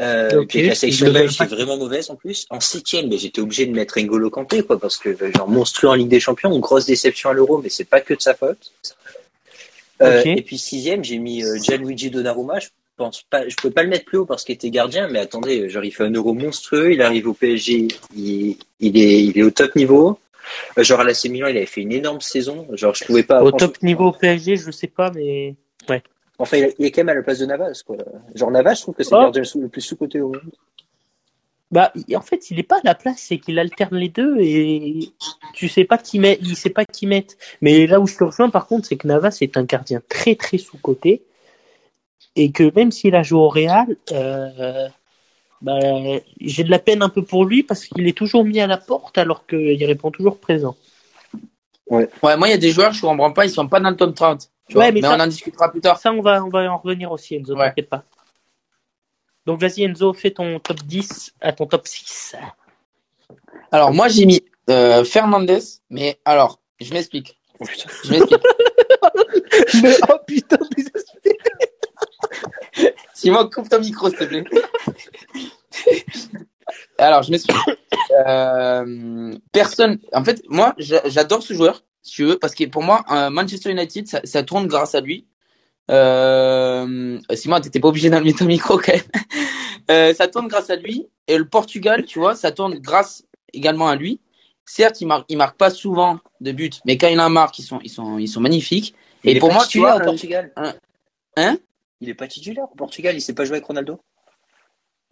Euh, okay. la sélection est vraiment mauvaise en plus. En septième, mais j'étais obligé de mettre N'Golo Kanté, quoi, parce que genre monstrueux en Ligue des Champions, une grosse déception à l'Euro, mais c'est pas que de sa faute. Euh, Et puis sixième, j'ai mis euh, Gianluigi Donnarumma. Je pense pas, je peux pas le mettre plus haut parce qu'il était gardien, mais attendez, genre il fait un Euro monstrueux, il arrive au PSG, il, il est, il est au top niveau. Euh, genre à la Milan, il avait fait une énorme saison. Genre je pouvais pas. Au top niveau au PSG, je sais pas, mais ouais. Enfin, il est quand même à la place de Navas, quoi. Genre Navas, je trouve que c'est le oh. gardien le plus sous-côté au monde. Bah, en fait, il est pas à la place, c'est qu'il alterne les deux et tu sais pas qui met, il sait pas qui mettre. Mais là où je te rejoins, par contre, c'est que Navas est un gardien très très sous-côté et que même s'il a joué au Real, euh, bah, j'ai de la peine un peu pour lui parce qu'il est toujours mis à la porte alors qu'il répond toujours présent. Ouais. Ouais, moi, il y a des joueurs, je comprends pas, ils sont pas dans le top 30 mais, on en discutera plus tard. Ça, on va, on va en revenir aussi, Enzo, t'inquiète pas. Donc vas-y Enzo, fais ton top 10 à ton top 6. Alors moi j'ai mis euh, Fernandez, mais alors, je m'explique. Oh, je m'explique. mais oh putain, Simon, coupe ton micro s'il te plaît. alors je m'explique. Euh, personne, en fait, moi j'adore ce joueur si tu veux, parce que pour moi, Manchester United, ça, ça, tourne grâce à lui. Euh, Simon, t'étais pas obligé d'enlever ton micro quand même. Euh, ça tourne grâce à lui. Et le Portugal, tu vois, ça tourne grâce également à lui. Certes, il marque, il marque pas souvent de buts, mais quand il en marque, ils sont, ils sont, ils sont magnifiques. Et pour moi, tu vois, au Portugal. Hein? Il est pas titulaire au Portugal. Il sait pas jouer avec Ronaldo.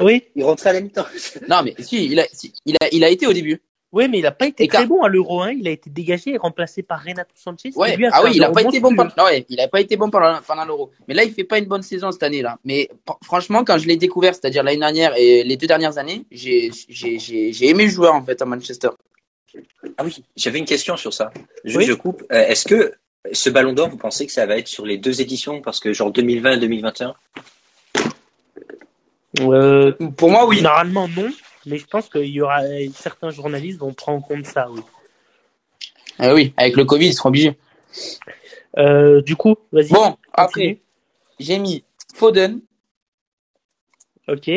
Oui. Il rentrait à la mi-temps. non, mais si, il a, il a, il a été au début. Oui, mais il n'a pas été très bon à l'Euro 1. Il a été dégagé et remplacé par Renato Sanchez. Ouais. Ah oui, il n'a pas été bon pendant, ouais, il a pas été bon pendant, pendant l'Euro. Mais là, il fait pas une bonne saison cette année-là. Mais franchement, quand je l'ai découvert, c'est-à-dire l'année dernière et les deux dernières années, j'ai, j'ai, j'ai, j'ai aimé le joueur en fait à Manchester. Ah oui, j'avais une question sur ça. Je, je coupe. Euh, est-ce que ce Ballon d'Or, vous pensez que ça va être sur les deux éditions, parce que genre 2020 et 2021 euh, Pour moi, oui. Normalement, non. Mais je pense qu'il y aura certains journalistes vont prendre en compte ça, oui. Ah oui, avec le Covid, ils seront obligés. Euh, du coup, vas-y. Bon, après, j'ai mis Foden. Ok.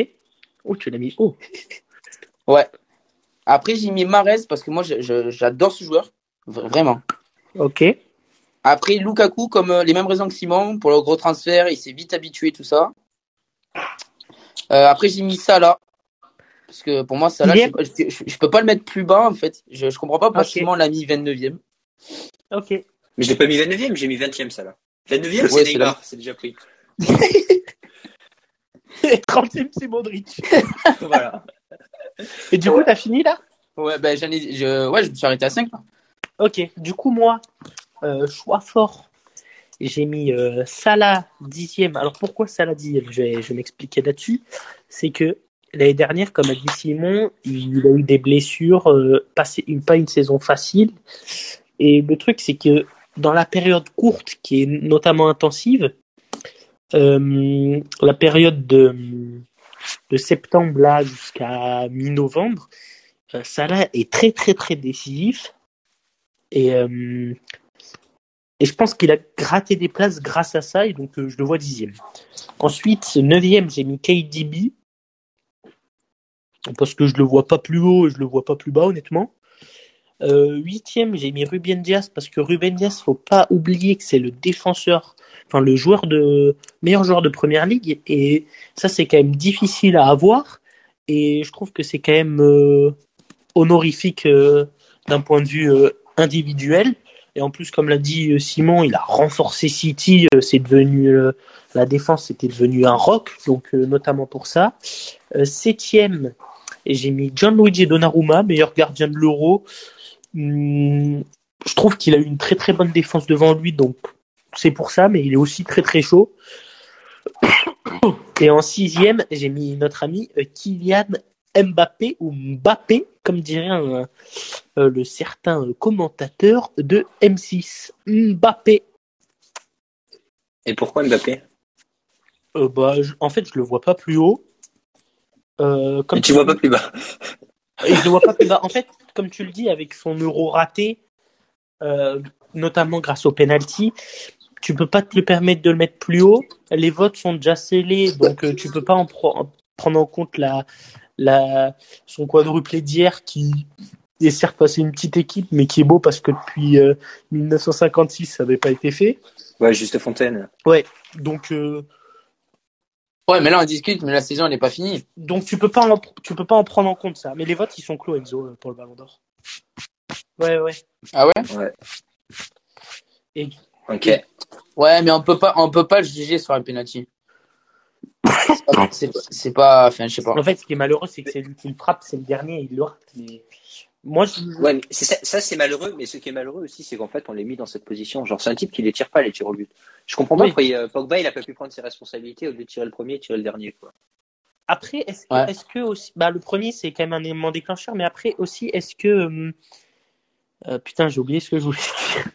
Oh, tu l'as mis haut. ouais. Après, j'ai mis Marez parce que moi, j'adore ce joueur. Vraiment. Ok. Après, Lukaku, comme euh, les mêmes raisons que Simon, pour le gros transfert, il s'est vite habitué, tout ça. Euh, après, j'ai mis Salah parce que pour moi, ça là, je, je, peux pas le mettre plus bas en fait. Je, je comprends pas pourquoi Simon l'a mis 29e. Ok. Mais je l'ai pas mis 29e, j'ai mis 20e ça là. 29e, c'est Neymar, c'est déjà pris. 30e, c'est Modric. voilà. Et du coup, t'as fini là? Ouais, ben j'en ai, je, ouais, je me suis arrêté à 5 là. Ok, du coup, moi, euh, choix fort. J'ai mis euh, Salah dixième. Alors pourquoi Salah dixième? Je vais, vais m'expliquer là-dessus. C'est que l'année dernière, comme a dit Simon, il a eu des blessures, euh, pas, une saison facile. Et le truc, c'est que dans la période courte, qui est notamment intensive, euh, la période de, de septembre là jusqu'à mi-novembre, euh, Salah est très très très décisif. Et, et je pense qu'il a gratté des places grâce à ça, et donc je le vois dixième. Ensuite, neuvième, j'ai mis KDB parce que je le vois pas plus haut et je le vois pas plus bas honnêtement. Euh, huitième, j'ai mis Ruben Diaz parce que Ruben Diaz, faut pas oublier que c'est le défenseur, enfin le joueur de meilleur joueur de première ligue et ça c'est quand même difficile à avoir et je trouve que c'est quand même euh, honorifique euh, d'un point de vue individuel et en plus comme l'a dit Simon, il a renforcé City, c'est devenu la défense c'était devenu un rock donc notamment pour ça. septième, et j'ai mis Gianluigi Donnarumma, meilleur gardien de l'Euro. Hmm, je trouve qu'il a eu une très très bonne défense devant lui, donc c'est pour ça, mais il est aussi très très chaud. Et en sixième, j'ai mis notre ami euh, Kylian Mbappé ou Mbappé, comme dirait euh, le certain commentateur de M6. Mbappé. Et pourquoi Mbappé? Bah, En fait, je le vois pas plus haut. comme Et tu, vois pas plus bas. Et je le vois pas plus bas. En fait, comme tu le dis, avec son euro raté, notamment grâce au penalty, tu peux pas te le permettre de le mettre plus haut. Les votes sont déjà scellés, donc euh, tu peux pas en prendre en compte la, la, son quadruplé d'hier qui est certes passé une petite équipe, mais qui est beau parce que depuis 1956, euh, ça n'avait pas été fait. Ouais, juste Fontaine. Ouais, donc. Euh, ouais, mais là on discute, mais la saison n'est pas finie. Donc tu peux pas en, tu peux pas en prendre en compte ça. Mais les votes ils sont clos Enzo pour le Ballon d'Or. Ouais, ouais. Ah ouais? Ouais. Et Ok. Ouais, mais on peut pas, on peut pas le juger sur un penalty. C'est pas, enfin, je sais pas. En fait, ce qui est malheureux, c'est que c'est lui qui le frappe, c'est le dernier, il le rate. Mais moi, je... ouais, mais ça, ça c'est malheureux, mais ce qui est malheureux aussi, c'est qu'en fait, on l'a mis dans cette position. Genre, c'est un type qui les tire pas les tirs au but. Je comprends pas pourquoi euh, Pogba, il a pas pu prendre ses responsabilités au lieu de tirer le premier, tirer le dernier, quoi. Après, est-ce que, est que aussi, bah, le premier, c'est quand même un élément déclencheur, mais après aussi, est-ce que, euh, euh, putain, j'ai oublié ce que je voulais dire.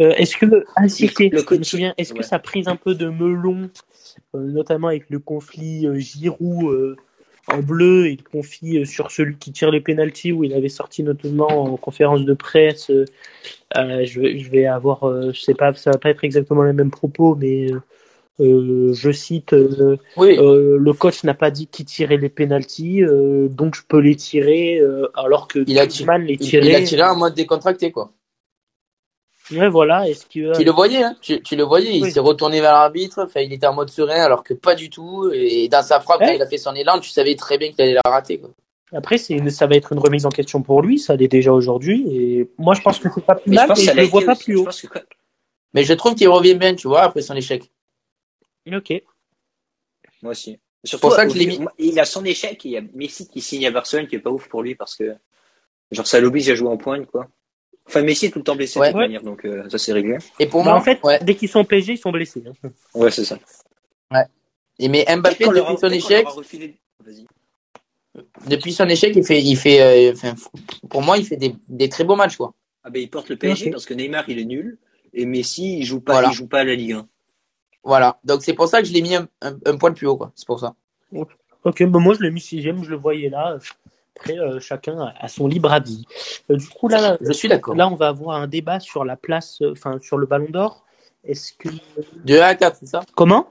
Euh, est-ce que ah, je me souviens, est-ce que ça a pris un peu de melon, euh, notamment avec le conflit euh, Giroud en bleu et le conflit sur celui qui tire les pénalties où il avait sorti notamment en conférence de presse. Je, vais avoir, je sais pas, ça va pas être exactement les mêmes propos, mais je cite le coach n'a pas dit qui tirait les pénalties, donc je peux les tirer alors que il a, les tirait. Il a tiré en mode décontracté quoi. Ouais, voilà. Est-ce que tu le voyais hein tu, le voyais, il s'est retourné vers l'arbitre. Enfin, il était en mode serein, alors que pas du tout. Et dans sa frappe, quand il a fait son élan, tu savais très bien qu'il allait la rater. Quoi. Après, c'est ça va être une remise en question pour lui. Ça l'est déjà aujourd'hui. Et moi, je pense que c'est pas plus mal, mais je le vois pas plus haut. Mais je trouve qu'il revient bien, tu vois, après son échec. Ok. Moi aussi. Surtout, pour ça que mis... il a son échec. Il y a Messi qui signe à Barcelone, qui est pas ouf pour lui parce que genre ça l'oblige à jouer en pointe, quoi. Enfin, Messi est tout le temps blessé de toute manière, donc euh, ça c'est réglé. Et pour bah, moi, en fait, dès qu'ils sont PSG, ils sont blessés. Hein. Ouais, c'est ça. Ouais. Et mais Mbappé depuis son échec, depuis son échec, il fait, il fait, euh, enfin, pour moi, il fait des, des, très beaux matchs, quoi. Ah ben, il porte le PSG parce que Neymar, il est nul et Messi, il joue pas, il joue pas à la Ligue 1. Voilà. Donc c'est pour ça que je l'ai mis un, un, poil plus haut, quoi. C'est pour ça. Ok, bah, moi je l'ai mis sixième, je le voyais là. Après, euh, chacun a son libre avis. Euh, du coup, là, je suis d'accord. Là, on va avoir un débat sur la place, euh, enfin, sur le Ballon d'Or. Est-ce que de 1 à 4, c'est ça? Comment?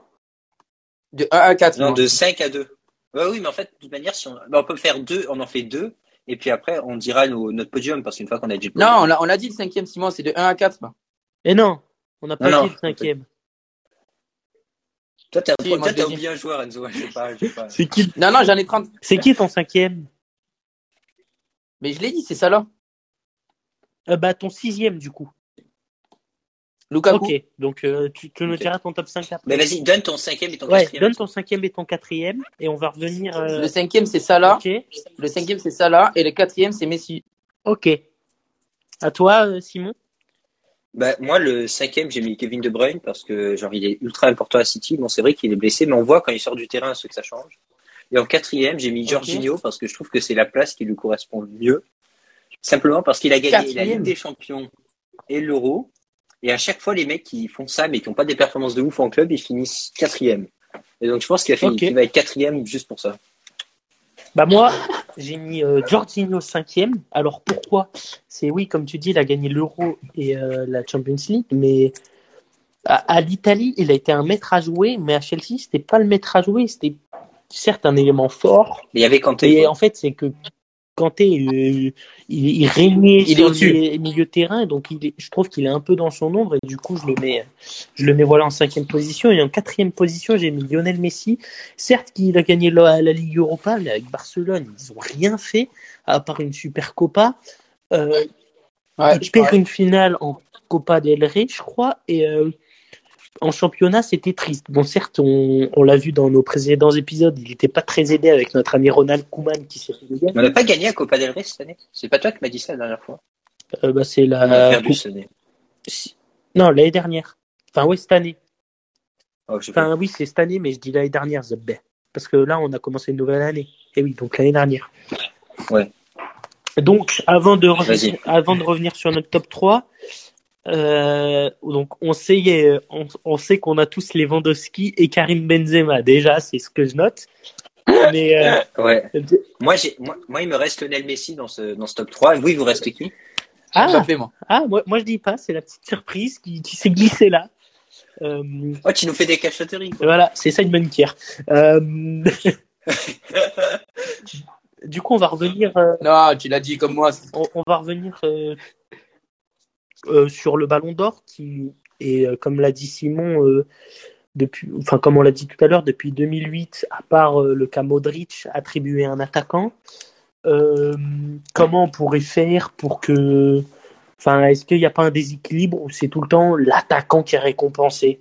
De 1 à 4. Non, de 5 à 2. oui, mais en fait, de toute manière, si on, bah, on peut faire deux, on en fait deux, et puis après, on dira notre podium parce qu'une fois qu'on a dit. Non, on a, on a dit le cinquième, Simon, c'est de 1 à 4. Et non, on n'a pas dit le cinquième. Toi, t'as si, oublié un joueur, Enzo. Je sais pas. pas. C'est qui Non, non, j'en ai 30. C'est qui ton cinquième? Mais je l'ai dit, c'est ça là. Euh, bah, ton sixième, du coup. Lukaku. Ok, donc euh, tu, tu nous diras ton top 5 après. Mais vas-y, donne ton cinquième et ton ouais, quatrième. Donne ton cinquième et ton quatrième, et on va revenir. Euh... Le cinquième, c'est Salah. Okay. Le cinquième, c'est Salah, et le quatrième, c'est Messi. Ok. À toi, euh, Simon bah, moi, le cinquième, j'ai mis Kevin De Bruyne parce que genre il est ultra important à City. Bon, c'est vrai qu'il est blessé, mais on voit quand il sort du terrain ce que ça change. Et en quatrième, j'ai mis Jorginho parce que je trouve que c'est la place qui lui correspond le mieux. Simplement parce qu'il a gagné la Ligue des Champions et l'Euro. Et à chaque fois, les mecs qui font ça, mais qui n'ont pas des performances de ouf en club, ils finissent quatrième. Et donc, je pense qu'il a fini, va être quatrième juste pour ça. Bah moi, j'ai mis euh, Jorginho cinquième. Alors pourquoi? C'est oui, comme tu dis, il a gagné l'Euro et euh, la Champions League, mais à, l'Italie, il a été un maître à jouer, mais à Chelsea, c'était pas le maître à jouer, c'était certes un élément fort. Mais il y avait Kanté. Et en fait, c'est que Kanté, il, il, régnait il sur le milieu de terrain, donc il je trouve qu'il est un peu dans son ombre, et du coup, je le mets, je le mets voilà en cinquième position. Et en quatrième position, j'ai mis Lionel Messi. Certes, qu'il a gagné la, la, Ligue Europa, mais avec Barcelone, ils ont rien fait, à part une super Copa. Euh, il perd une finale en Copa del Rey, je crois, et euh, en championnat, c'était triste. Bon, certes, on, l'a vu dans nos précédents épisodes, il n'était pas très aidé avec notre ami Ronald Koeman qui s'est fait On n'a pas gagné à Copa del Rey cette année. C'est pas toi qui m'as dit ça la dernière fois. Euh, bah, c'est la. On a perdu cette année. Non, l'année dernière. Enfin, oui, cette année. Oh, enfin, oui, c'est cette année, mais je dis l'année dernière, Zebbe. Parce que là, on a commencé une nouvelle année. Et oui, donc l'année dernière. Ouais. Donc, avant de, revenir, avant de revenir sur notre top 3, euh, donc on sait, on, sait qu'on a tous Lewandowski et Karim Benzema. Déjà, c'est ce que je note. Mais euh, ouais. Moi, j'ai, moi, moi, il me reste Lionel Messi dans ce, dans ce top 3. Et vous, il vous reste qui? Ah, moi. Ah, moi, moi, je dis pas. C'est la petite surprise qui, qui s'est glissée là. Euh... Oh, tu nous fais des cachotteries. Voilà, c'est ça une bonne pierre. Euh... du coup, on va revenir. Euh... Non, tu l'as dit comme moi. On, on va revenir euh, sur le Ballon d'Or qui est, euh, comme l'a dit Simon, euh, depuis, enfin comme on l'a dit tout à l'heure, depuis 2008, à part le cas Modric, attribué à un attaquant. comment on pourrait faire pour que, enfin, est-ce qu'il n'y a pas un déséquilibre ou c'est tout le temps l'attaquant qui est récompensé?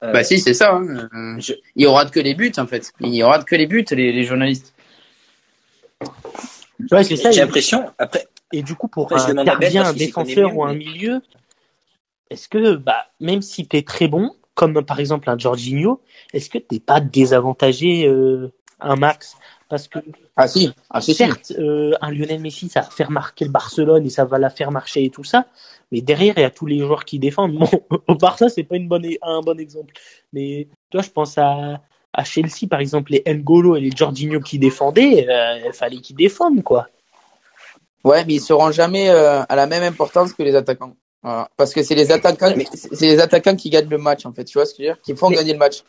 Bah si, c'est ça. Hein. Il y aura que les buts en fait. Il y aura que les buts, les journalistes. Ouais, c'est ça. J'ai l'impression. Après. Et du coup, pour un gardien, un défenseur ou un milieu, est-ce que, bah, même si tu es très bon, comme par exemple un Jorginho, est-ce que t'es pas désavantagé euh, un max? Parce que ah si, ah, certes, euh, un Lionel Messi, ça va faire marquer le Barcelone et ça va la faire marcher et tout ça, mais derrière il y a tous les joueurs qui défendent. Bon, au Barça c'est pas une bonne, un bon exemple, mais toi je pense à à Chelsea, par exemple, les N'Golo et les Jorginho qui défendaient, euh, il fallait qu'ils défendent, quoi. Ouais, mais ils seront jamais euh, à la même importance que les attaquants. Parce que c'est les attaquants, c'est les attaquants qui gagnent le match, en fait. Tu vois ce que je veux dire? Qui font gagner le match.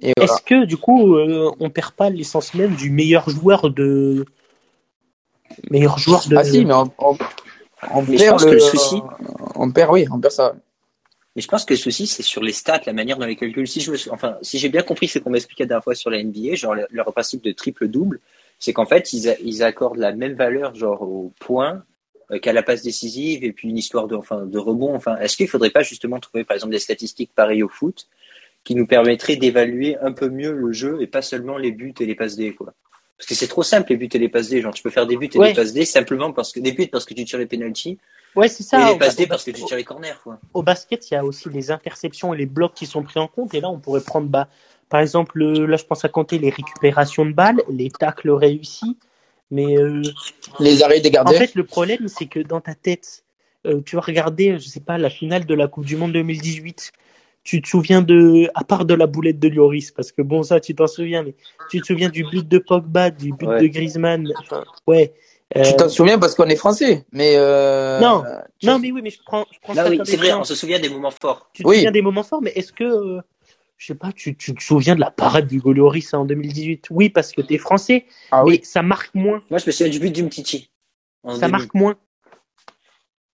Est-ce que, du coup, euh, on perd pas l'essence même du meilleur joueur de. Meilleur joueur de. Ah si, mais on, on, perd le, le souci. On perd, oui, on perd ça. Mais je pense que le souci, c'est sur les stats, la manière dont les calculs. Si je me, enfin, si j'ai bien compris ce qu'on m'expliquait la dernière fois sur la NBA, genre leur principe de triple-double, c'est qu'en fait, ils, ils, accordent la même valeur, genre, au point euh, qu'à la passe décisive et puis une histoire de, enfin, de rebond. Enfin, est-ce qu'il faudrait pas justement trouver, par exemple, des statistiques pareilles au foot qui nous permettraient d'évaluer un peu mieux le jeu et pas seulement les buts et les passes D, quoi? Parce que c'est trop simple, les buts et les passes D. Genre, tu peux faire des buts et des passes D simplement parce que, des buts parce que tu tires les penalties Ouais, c'est ça. Et les passes parce que tu tires les corners, quoi. Au basket, il y a aussi les interceptions et les blocs qui sont pris en compte. Et là, on pourrait prendre, bah, par exemple, là, je pense à compter les récupérations de balles, les tacles réussis, mais euh, les arrêts des gardiens. En fait, le problème, c'est que dans ta tête, euh, tu vas regarder, je sais pas, la finale de la Coupe du Monde 2018. Tu te souviens de, à part de la boulette de Lloris, parce que bon, ça, tu t'en souviens, mais tu te souviens du but de Pogba, du but de Griezmann, enfin, ouais. Euh... Tu t'en souviens parce qu'on est français, mais euh... non, non, mais oui, mais je prends, je prends ça oui, c'est vrai, on se souvient des moments forts. Tu te oui. souviens des moments forts, mais est-ce que, euh, je sais pas, tu, tu te souviens de la parade du Goloris en 2018 Oui, parce que t'es français, ah, mais oui. ça marque moins. Moi, je me souviens du but du Mtiti. Ça marque moins.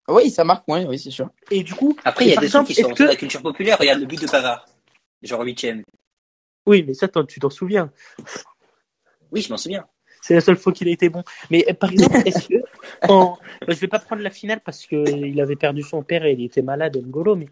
Oui, ça marque moins, oui, c'est sûr. Et du coup, après, il y a des trucs qui sont que... dans la culture populaire. Regarde le but de Pavard, genre huitième. Oui, mais ça, tu t'en souviens. Oui, je m'en souviens. C'est la seule fois qu'il a été bon. Mais euh, par exemple, est-ce que en... je vais pas prendre la finale parce qu'il avait perdu son père et il était malade, N'Golo, mais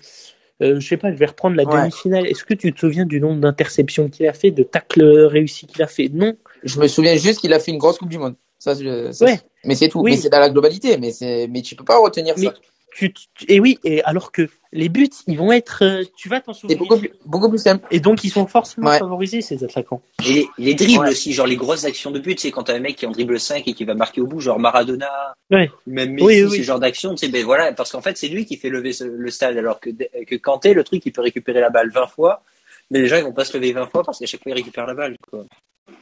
euh, je sais pas, je vais reprendre la ouais. demi-finale. Est-ce que tu te souviens du nombre d'interceptions qu'il a fait, de tacles réussis qu'il a fait? Non. Je me souviens juste qu'il a fait une grosse Coupe du Monde. Ça, je, ça ouais. Mais c'est tout. Oui. Mais c'est dans la globalité. Mais mais tu peux pas retenir mais ça. Tu, et oui, et alors que les buts, ils vont être, euh, tu vas t'en souvenir. Beaucoup plus, beaucoup plus simple. Et donc, ils sont forcément ouais. favorisés, ces attaquants. Et les, les dribbles ouais. aussi, genre les grosses actions de but, c'est quand t'as un mec qui en dribble 5 et qui va marquer au bout, genre Maradona, ouais. même Messi, oui, oui. ce genre d'action, tu sais, ben voilà, parce qu'en fait, c'est lui qui fait lever ce, le stade, alors que, que Kanté, le truc, il peut récupérer la balle 20 fois, mais les gens, ils vont pas se lever 20 fois parce qu'à chaque fois, ils récupèrent la balle, quoi.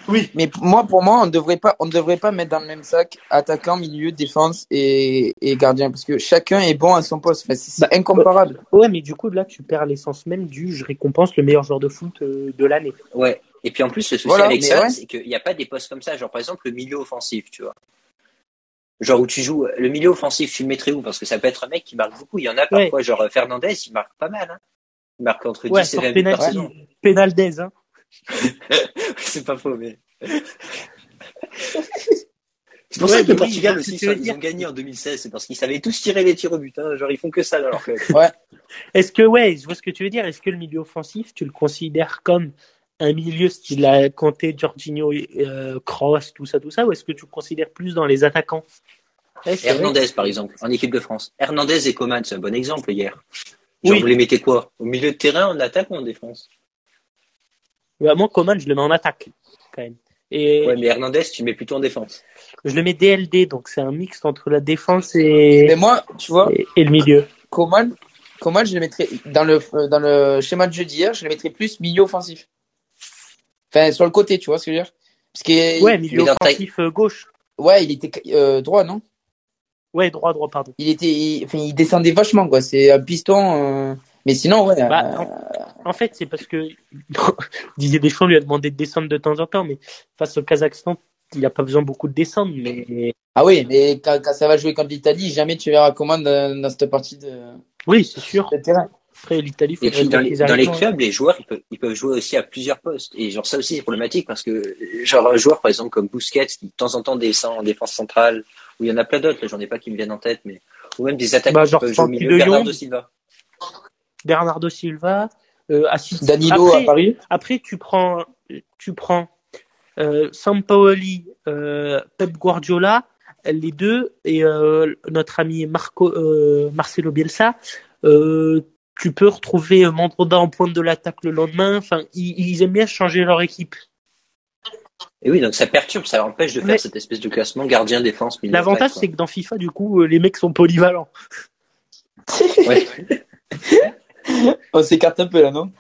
Oui, mais moi, pour moi, on ne devrait pas, on devrait pas mettre dans le même sac attaquant, milieu, défense et, et gardien, parce que chacun est bon à son poste. Enfin, c'est bah, incomparable. Ouais, mais du coup, là, tu perds l'essence même du je récompense le meilleur joueur de foot euh, de l'année. Ouais. Et puis en plus, le souci voilà, avec ça, ouais. c'est qu'il n'y a pas des postes comme ça. Genre, par exemple, le milieu offensif, tu vois. Genre où tu joues, le milieu offensif, tu le mettrais où? Parce que ça peut être un mec qui marque beaucoup. Il y en a parfois, ouais. genre Fernandez, il marque pas mal. Hein. Il marque entre 10 et 20 buts par saison. Pénaldez, hein. c'est pas faux, mais. c'est pour ouais, ça que le Portugal aussi, ça, ils ont gagné en 2016. C'est parce qu'ils savaient tous tirer les tirs au but. Hein. Genre, ils font que ça dans leur club. Ouais. Est-ce que, ouais, je vois ce que tu veux dire. Est-ce que le milieu offensif, tu le considères comme un milieu style à Kanté, Jorginho, euh, Kroos, tout ça, tout ça, ou est-ce que tu le considères plus dans les attaquants? Hernandez, par exemple, en équipe de France. Hernandez et Coman, c'est un bon exemple hier. Genre, vous les mettez quoi? Au milieu de terrain, en attaque ou en défense? Bah, Moi, Coman, je le mets en attaque, quand même. Et... Ouais, mais Hernandez, tu mets plutôt en défense. Je le mets DLD, donc c'est un mix entre la défense et. Mais moi, tu vois. Et, le milieu. Coman, Coman, je le mettrais dans le, dans le schéma de jeu d'hier, je le mettrais plus milieu offensif. Enfin, sur le côté, tu vois ce que je veux dire? Parce que, Ouais, milieu offensif euh, gauche. Ouais, il était euh, droit, non? Ouais, droit, droit, pardon. Il était, il, enfin, il descendait vachement, quoi. C'est un piston. Euh, mais sinon, ouais. Bah, euh, en, fait, c'est parce que Didier Deschamps lui a demandé de descendre de temps en temps, mais face au Kazakhstan, il n'y a pas besoin beaucoup de descendre. Mais... Ah oui, mais quand, ça va jouer contre l'Italie, jamais tu verras comment dans, dans cette partie de. Oui, c'est sûr. Après, l'Italie, Et puis, dans, les, dans les clubs, les joueurs, ils peuvent, ils peuvent, jouer aussi à plusieurs postes. Et genre, ça aussi, c'est problématique parce que, genre, un joueur, par exemple, comme Busquets, qui de temps en temps descend en défense centrale, ou il y en a plein d'autres, j'en ai pas qui me viennent en tête, mais, ou même des attaques bah, genre, au milieu. Bernardo Silva. Bernardo Silva, euh, Danilo après, à Paris. Après, tu prends, tu prends, euh, Sampaoli, euh, Pep Guardiola, les deux, et euh, notre ami Marco, euh, Marcelo Bielsa, euh, tu peux retrouver Mandanda en pointe de l'attaque le lendemain. Enfin, ils, aiment bien changer leur équipe. Et oui, donc ça perturbe, ça empêche de faire cette espèce de classement gardien défense. L'avantage, c'est que dans FIFA, du coup, les mecs sont polyvalents. ouais. on s'écarte un peu là, non?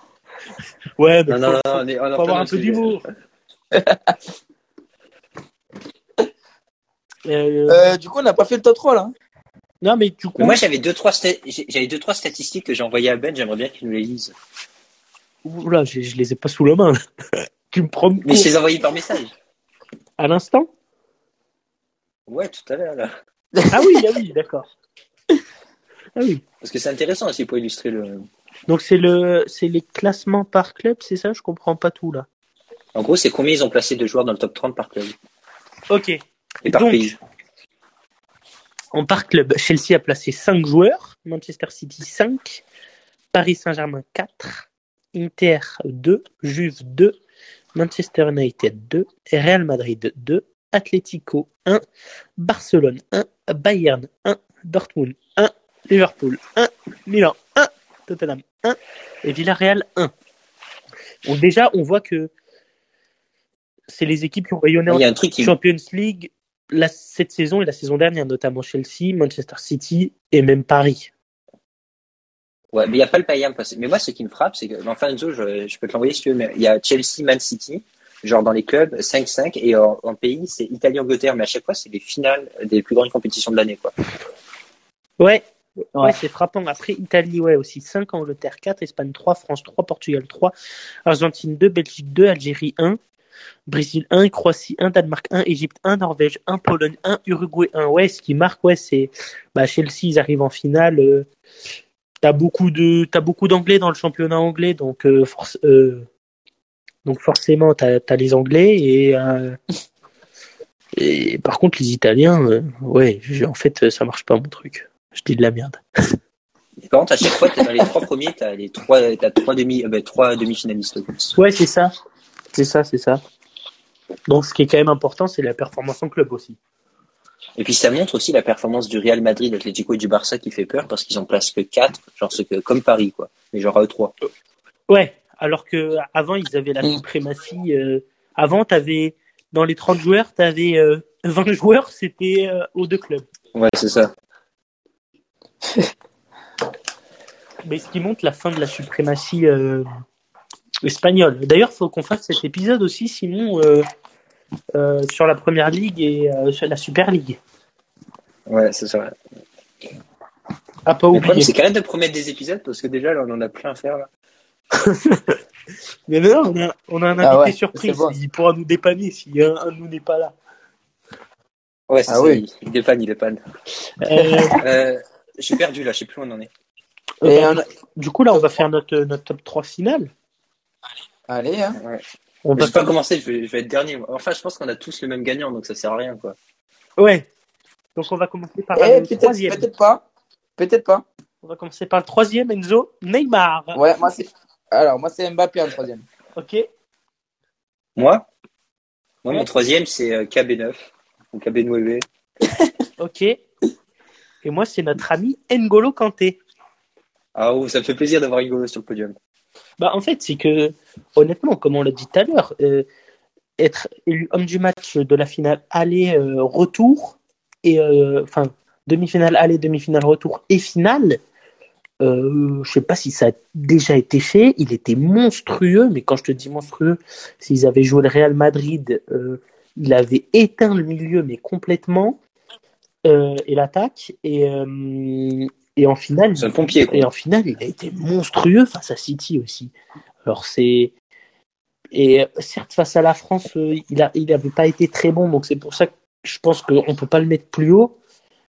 Ouais, mais non, faut, non, on est, on avoir un peu d'humour. Euh, euh, du coup, on n'a pas fait le top 3 là. Hein. Non, mais du coup. moi, j'avais deux trois j'avais deux trois statistiques que j'ai envoyées à Ben. J'aimerais bien qu'il nous les lise. Oula, je, je les ai pas sous la main. Tu me prends. Mais je les ai envoyés par message. À l'instant. Ouais, tout à l'heure là. Ah oui, ah oui, d'accord. Ah oui. Parce que c'est intéressant aussi pour illustrer le. Donc c'est le, c'est les classements par club, c'est ça? Je comprends pas tout là. En gros, c'est combien ils ont placé de joueurs dans le top 30 par club? Ok. Et par pays. En par club, Chelsea a placé 5 joueurs, Manchester City 5, Paris Saint-Germain 4, Inter 2, Juve 2, Manchester United 2, Real Madrid 2, Atlético 1, Barcelone 1, Bayern 1, Dortmund 1, Liverpool 1, Milan 1, Tottenham 1 et Villarreal 1. Donc déjà, on voit que c'est les équipes qui ont rayonné en Champions League la, cette saison et la saison dernière, notamment Chelsea, Manchester City et même Paris. Ouais, mais il n'y a pas le Bayern Mais moi, ce qui me frappe, c'est que, enfin, Enzo, je, je peux te l'envoyer si tu veux, mais il y a Chelsea, Man City, genre dans les clubs, 5-5, et en, pays, c'est Italie-Angleterre, mais à chaque fois, c'est les finales des plus grandes compétitions de l'année, quoi. Ouais, ouais, c'est frappant. Après, Italie, ouais, aussi 5, Angleterre 4, Espagne 3, France 3, Portugal 3, Argentine 2, Belgique 2, Algérie 1, Brésil 1, Croatie 1, Danemark 1, Égypte 1, Norvège 1, Pologne 1, Uruguay 1. Ouais, ce qui marque, ouais, c'est bah, Chelsea, ils arrivent en finale. Euh, t'as beaucoup de t'as beaucoup d'anglais dans le championnat anglais, donc euh, force, euh, donc forcément t'as as les anglais et euh, et par contre les Italiens, ouais, en fait ça marche pas mon truc. Je dis de la merde. Et par contre, à chaque fois, dans les trois premiers, t'as les trois, t'as trois demi, bah, trois demi-finalistes. Ouais, c'est ça. C'est ça, c'est ça. Donc, ce qui est quand même important, c'est la performance en club aussi. Et puis, ça montre aussi la performance du Real Madrid, l'Atlético et du Barça qui fait peur parce qu'ils en placent que 4, genre ce que, comme Paris, quoi. Mais genre à eux 3. Ouais, alors que avant ils avaient la mm. suprématie. Euh, avant, t'avais, dans les 30 joueurs, t'avais euh, 20 joueurs, c'était euh, aux deux clubs. Ouais, c'est ça. Mais ce qui montre la fin de la suprématie euh, espagnol. D'ailleurs, il faut qu'on fasse cet épisode aussi, sinon, euh, euh, sur la première ligue et euh, sur la Super League. Ouais, c'est ça. À pas oublier. C'est quand même de promettre des épisodes parce que déjà, là, on en a plein à faire. Là. Mais non, on a, on a un ah invité surprise. Il pourra nous dépanner si un, un de nous n'est pas là. Ouais, ah ça. Oui. Il, dépanne, il dépanne. Euh... je suis perdu là, je sais plus où on en est. Et Du coup, là, on va faire notre, notre top 3 finale. Allez, hein. On va pas commencer, je vais, être dernier. Enfin, je pense qu'on a tous le même gagnant, donc ça sert à rien, quoi. Ouais. Donc on va commencer par eh, le troisième. Peut-être pas. Peut-être pas. On va commencer par le troisième, Enzo. Neymar. Ouais, moi c'est. Alors, moi c'est Mbappé en troisième. Ok. Moi? Moi, mon troisième, c'est euh, KB9. Ou KB9. ok. Et moi, c'est notre ami N'Golo Kanté. Ah, oh, ça me fait plaisir d'avoir Hugo sur le podium. Bah, en fait, c'est que, honnêtement, comme on l'a dit tout à l'heure, euh, être élu homme du match de la finale aller-retour, et enfin, demi-finale aller, demi-finale retour et finale, euh, je sais pas si ça a déjà été fait. Il était monstrueux, mais quand je te dis monstrueux, s'ils avaient joué le Real Madrid, euh, il avait éteint le milieu, mais complètement, euh, et l'attaque. Et, euh, et en finale, un pompier, et en finale, il a été monstrueux face à City aussi. Alors c'est et certes face à la France, euh, il a il avait pas été très bon, donc c'est pour ça que je pense qu'on peut pas le mettre plus haut.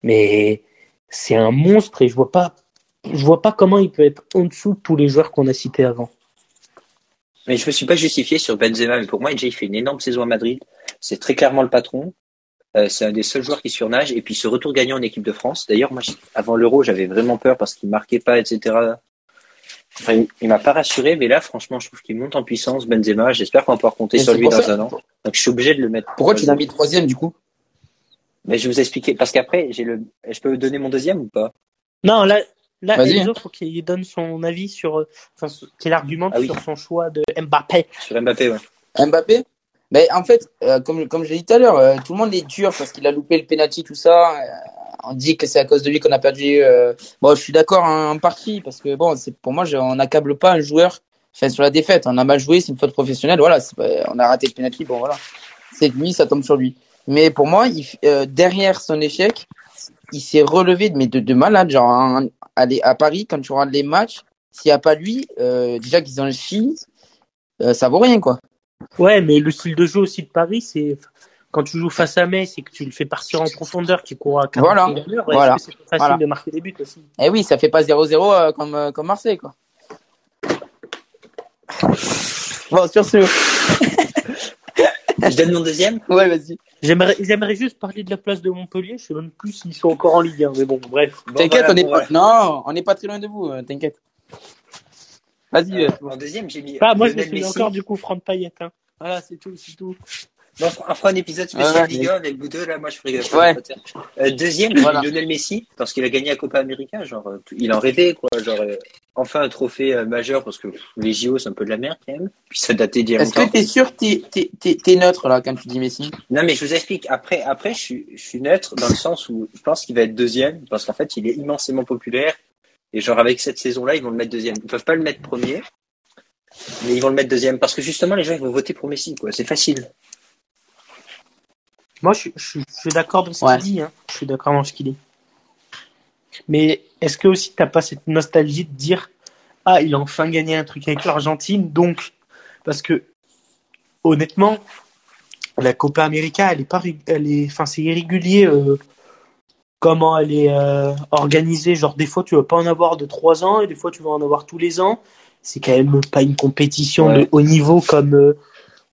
Mais c'est un monstre et je vois pas je vois pas comment il peut être en dessous de tous les joueurs qu'on a cités avant. Mais je me suis pas justifié sur Benzema, mais pour moi, il fait une énorme saison à Madrid. C'est très clairement le patron. Euh, c'est un des seuls joueurs qui surnage. Et puis ce retour gagnant en équipe de France. D'ailleurs, moi, avant l'Euro, j'avais vraiment peur parce qu'il marquait pas, etc. Enfin, il m'a pas rassuré, mais là, franchement, je trouve qu'il monte en puissance, Benzema. J'espère qu'on va pouvoir compter sur lui dans un an. Donc, je suis obligé de le mettre. Pourquoi tu l'as mis troisième, du coup? Mais je vais vous expliquer. Parce qu'après, j'ai le, je peux donner mon deuxième ou pas? Non, là, Là, Enzo, faut qu'il donne son avis sur, euh, enfin, qu'il argumente ah sur son choix de Mbappé. Sur Mbappé, ouais. Mbappé? Mais en fait, euh, comme, comme j'ai dit tout à l'heure, euh, tout le monde est dur parce qu'il a loupé le penalty, tout ça. on dit que c'est à cause de lui qu'on a perdu. Bon, je suis d'accord en, partie parce que bon, c'est pour moi, on n'accable pas un joueur fait sur la défaite. On a mal joué, c'est une faute professionnelle. Voilà, on a raté le penalty. Bon, voilà, c'est lui, ça tombe sur lui. Mais pour moi, il, derrière son échec, il s'est relevé mais de, de malade. Genre, aller à Paris, quand tu regardes les matchs, s'il n'y a pas lui, euh, déjà qu'ils en chient, euh, ça vaut rien, quoi. Ouais, mais le style de jeu aussi de Paris, c'est quand tu joues face à Metz et que tu le fais partir en profondeur, qui court à 40 voilà. ouais, voilà. c'est facile de marquer des buts aussi. Eh oui, ça fait pas 0-0 euh, comme, euh, comme Marseille, quoi. bon, sur ce. Je donne mon deuxième Ouais, vas-y. J'aimerais, j'aimerais juste parler de la place de Montpellier. Je sais même plus s'ils sont encore en Ligue 1, mais bon, bref. t'inquiète, on est pas, non, on n'est pas très loin de vous, euh, t'inquiète. Vas-y. Euh, en deuxième, j'ai mis. Ah, moi, je me souviens encore du coup Franck Payet. Hein. Voilà, c'est tout, c'est tout. Bon, on fera un épisode spécial Ligue 1 avec vous deux, là, moi je ferai ouais. euh, Deuxième, voilà. Lionel Messi, parce qu'il a gagné la Copa América, genre, euh, il en rêvait, quoi, genre, euh, enfin un trophée euh, majeur, parce que pff, les JO c'est un peu de la merde, quand même, puis ça datait d'il y a Est-ce que t'es sûr t'es, t'es, t'es, t'es neutre, là, quand tu dis Messi? Non, mais je vous explique, après, après, je suis, je suis neutre dans le sens où je pense qu'il va être deuxième, parce qu'en fait, il est immensément populaire, et genre, avec cette saison-là, ils vont le mettre deuxième. Ils peuvent pas le mettre premier, mais ils vont le mettre deuxième, parce que justement, les gens, ils vont voter pour Messi, quoi, c'est facile. Moi, je, je, je suis d'accord dans ce ouais. qu'il dit. Hein. Je suis d'accord dans ce qu'il dit. Mais est-ce que aussi t'as pas cette nostalgie de dire ah il a enfin gagné un truc avec l'Argentine donc parce que honnêtement la Copa América elle est pas elle est enfin c'est irrégulier euh, comment elle est euh, organisée genre des fois tu vas pas en avoir de trois ans et des fois tu vas en avoir tous les ans c'est quand même pas une compétition ouais. de haut niveau comme euh,